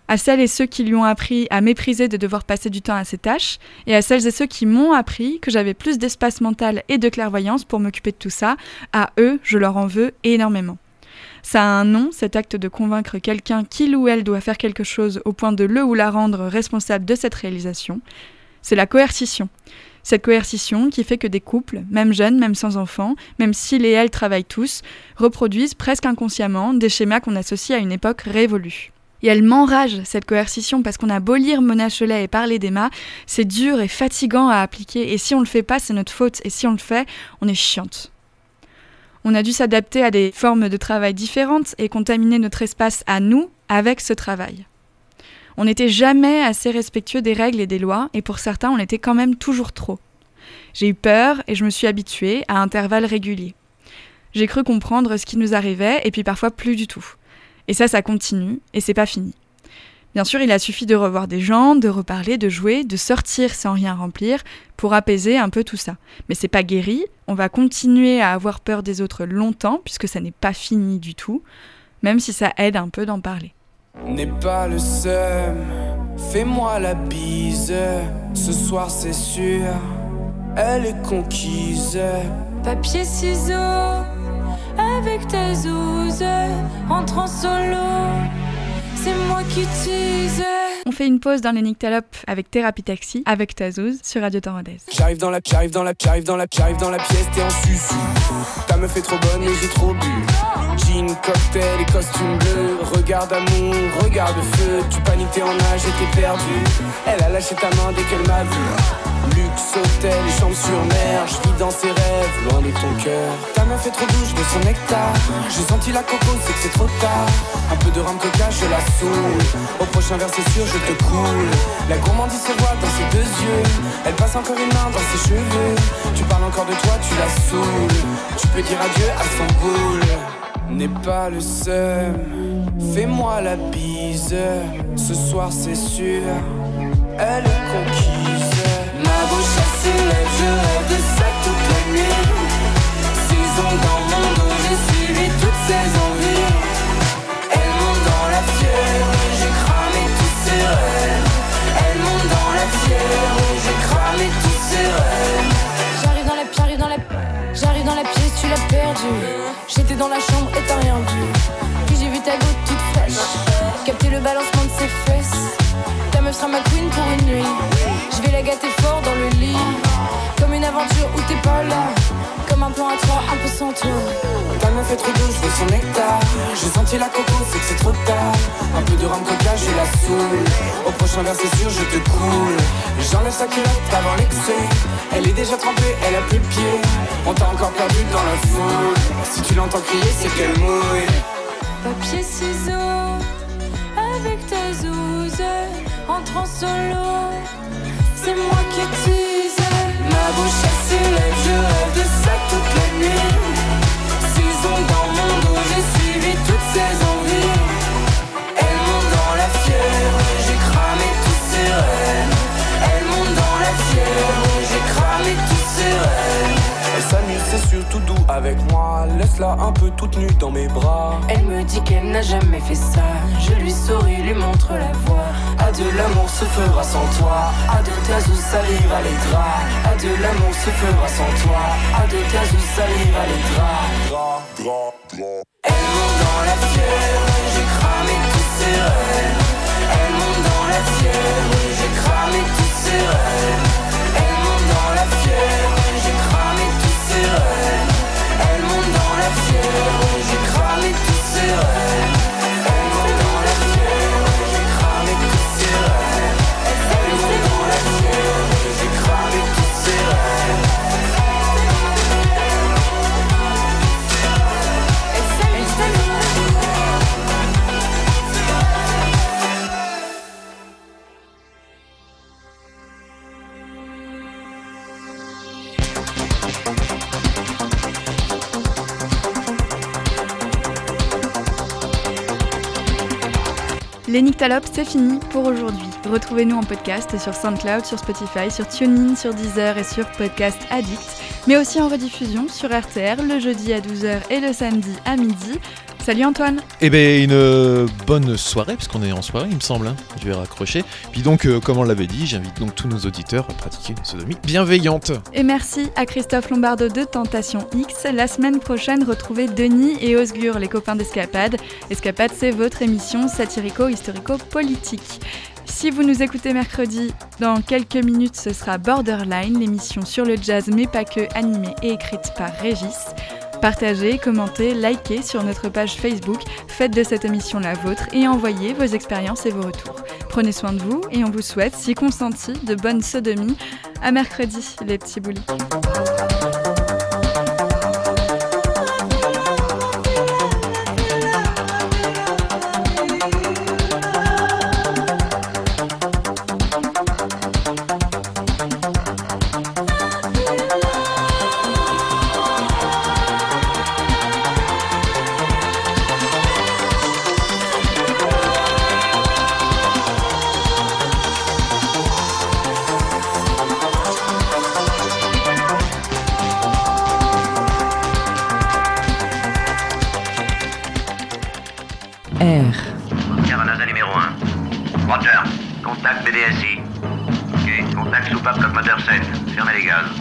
à celles et ceux qui lui ont appris à mépriser de devoir passer du temps à ses tâches, et à celles et ceux qui m'ont appris que j'avais plus d'espace mental et de clairvoyance pour m'occuper de tout ça, à eux, je leur en veux énormément. Ça a un nom, cet acte de convaincre quelqu'un qu'il ou elle doit faire quelque chose au point de le ou la rendre responsable de cette réalisation. C'est la coercition. Cette coercition qui fait que des couples, même jeunes, même sans enfants, même s'ils et elles travaillent tous, reproduisent presque inconsciemment des schémas qu'on associe à une époque révolue. Et elle m'enrage, cette coercition, parce qu'on a beau lire Mona Cholet et parler d'Emma, c'est dur et fatigant à appliquer, et si on le fait pas, c'est notre faute, et si on le fait, on est chiante. On a dû s'adapter à des formes de travail différentes et contaminer notre espace à nous avec ce travail. On n'était jamais assez respectueux des règles et des lois, et pour certains, on était quand même toujours trop. J'ai eu peur et je me suis habituée à intervalles réguliers. J'ai cru comprendre ce qui nous arrivait, et puis parfois plus du tout. Et ça, ça continue, et c'est pas fini. Bien sûr, il a suffi de revoir des gens, de reparler, de jouer, de sortir sans rien remplir, pour apaiser un peu tout ça. Mais c'est pas guéri, on va continuer à avoir peur des autres longtemps, puisque ça n'est pas fini du tout. même si ça aide un peu d'en parler. N'est pas le seum, fais-moi la bise. Ce soir, c'est sûr, elle est conquise. Papier, ciseaux, avec ta zouze, entre en solo, c'est moi qui tease. On fait une pause dans les Nyctalopes avec Thérapie Taxi, avec Tazouz, sur Radio Torodaise. J'arrive dans la, j'arrive dans la, j'arrive dans la, j'arrive dans la pièce, t'es en susu. Ta meuf est trop bonne et j'ai trop bu. Jean, cocktail et costume bleu. Regarde amour, regarde feu. Tu paniquais en âge et t'es perdu. Elle a lâché ta main dès qu'elle m'a vu. Luxe, hôtel chambre sur mer. Je vis dans ses rêves, loin de ton cœur. Ta meuf est trop douce de son nectar. J'ai senti la coco, c'est que c'est trop tard. Un peu de rhum coca, je la saoule. Au prochain verre, c'est sûr, je te coule. La gourmandise se voit dans ses deux yeux. Elle passe encore une main dans ses cheveux. Tu parles encore de toi, tu la saoules. Tu peux dire adieu à son boule. N'est pas le seul. Fais-moi la bise. Ce soir, c'est sûr. Elle est conquise. Ma bouche elle s'élève, je rêve de ça toute la nuit. Six ans dans mon dos, j'ai suivi toutes ses envies. Elle monte dans la fièvre, j'ai cramé tous ses rêves. Elle monte dans la fièvre, j'ai cramé tous ses rêves. J'arrive dans la, j'arrive dans j'arrive dans la pièce, tu l'as perdu. J'étais dans la chambre et t'as rien vu. Puis j'ai vu ta goutte toute fraîche, capter le balancement de ses fesses. Meuf sera ma queen pour une nuit. Je vais la gâter fort dans le lit. Comme une aventure où t'es pas là. Comme un plan à trois, un peu sans toi. Ta meuf est trop douce, je veux son nectar. J'ai senti la coco, c'est que c'est trop tard. Un peu de rhum coca, je la saoule. Au prochain verre, c'est sûr, je te coule. J'enlève sa culotte avant l'excès. Elle est déjà trempée, elle a plus de pied. On t'a encore perdu dans la foule. Si tu l'entends crier, c'est qu'elle mouille. Papier, ciseaux, avec ta zouze, entre en solo. C'est moi qui tease. Ma bouche elle s'élève, je rêve de ça toute la nuit. Ans dans mon dos, j'ai suivi toutes ses envies. Elle monte dans la fièvre, j'ai cramé tous ses rêves. Elle monte dans la fièvre, j'ai cramé tous ses rêves. C'est surtout doux avec moi. Laisse-la un peu toute nue dans mes bras. Elle me dit qu'elle n'a jamais fait ça. Je lui souris, lui montre la voie. À de l'amour se fera sans toi. À de ta où salive les draps. À de l'amour se fera sans toi. À de ta où salive les draps. Elle monte dans la fièvre, j'ai cramé tous ses rêves. Elle monte dans la fièvre, j'ai cramé tous ses rêves. Tous Les Nyctalopes, c'est fini pour aujourd'hui. Retrouvez-nous en podcast sur SoundCloud, sur Spotify, sur TuneIn, sur Deezer et sur Podcast Addict, mais aussi en rediffusion sur RTR le jeudi à 12h et le samedi à midi. Salut Antoine Eh ben une euh, bonne soirée, parce qu'on est en soirée, il me semble. hein. Je vais raccrocher. Puis donc, euh, comme on l'avait dit, j'invite donc tous nos auditeurs à pratiquer une sodomie bienveillante. Et merci à Christophe Lombardo de Tentation X. La semaine prochaine, retrouvez Denis et Osgur, les copains d'Escapade. Escapade, c'est votre émission satirico-historico-politique. Si vous nous écoutez mercredi, dans quelques minutes, ce sera Borderline, l'émission sur le jazz, mais pas que, animée et écrite par Régis. Partagez, commentez, likez sur notre page Facebook, faites de cette émission la vôtre et envoyez vos expériences et vos retours. Prenez soin de vous et on vous souhaite, si consenti, de bonnes sodomies. À mercredi, les petits boulis.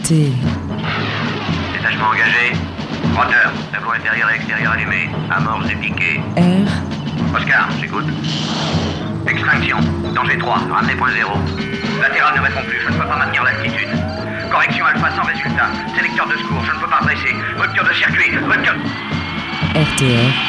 Détachement engagé. Roger. Tableau intérieur et extérieur allumé. Amorce et piqué. R. Oscar, j'écoute. Extinction. Danger 3. Ramenez point zéro. Latéral ne répond plus. Je ne peux pas maintenir l'altitude. Correction alpha sans résultat. Sélecteur de secours. Je ne peux pas dresser. Rupture de circuit. Rupture. RTR.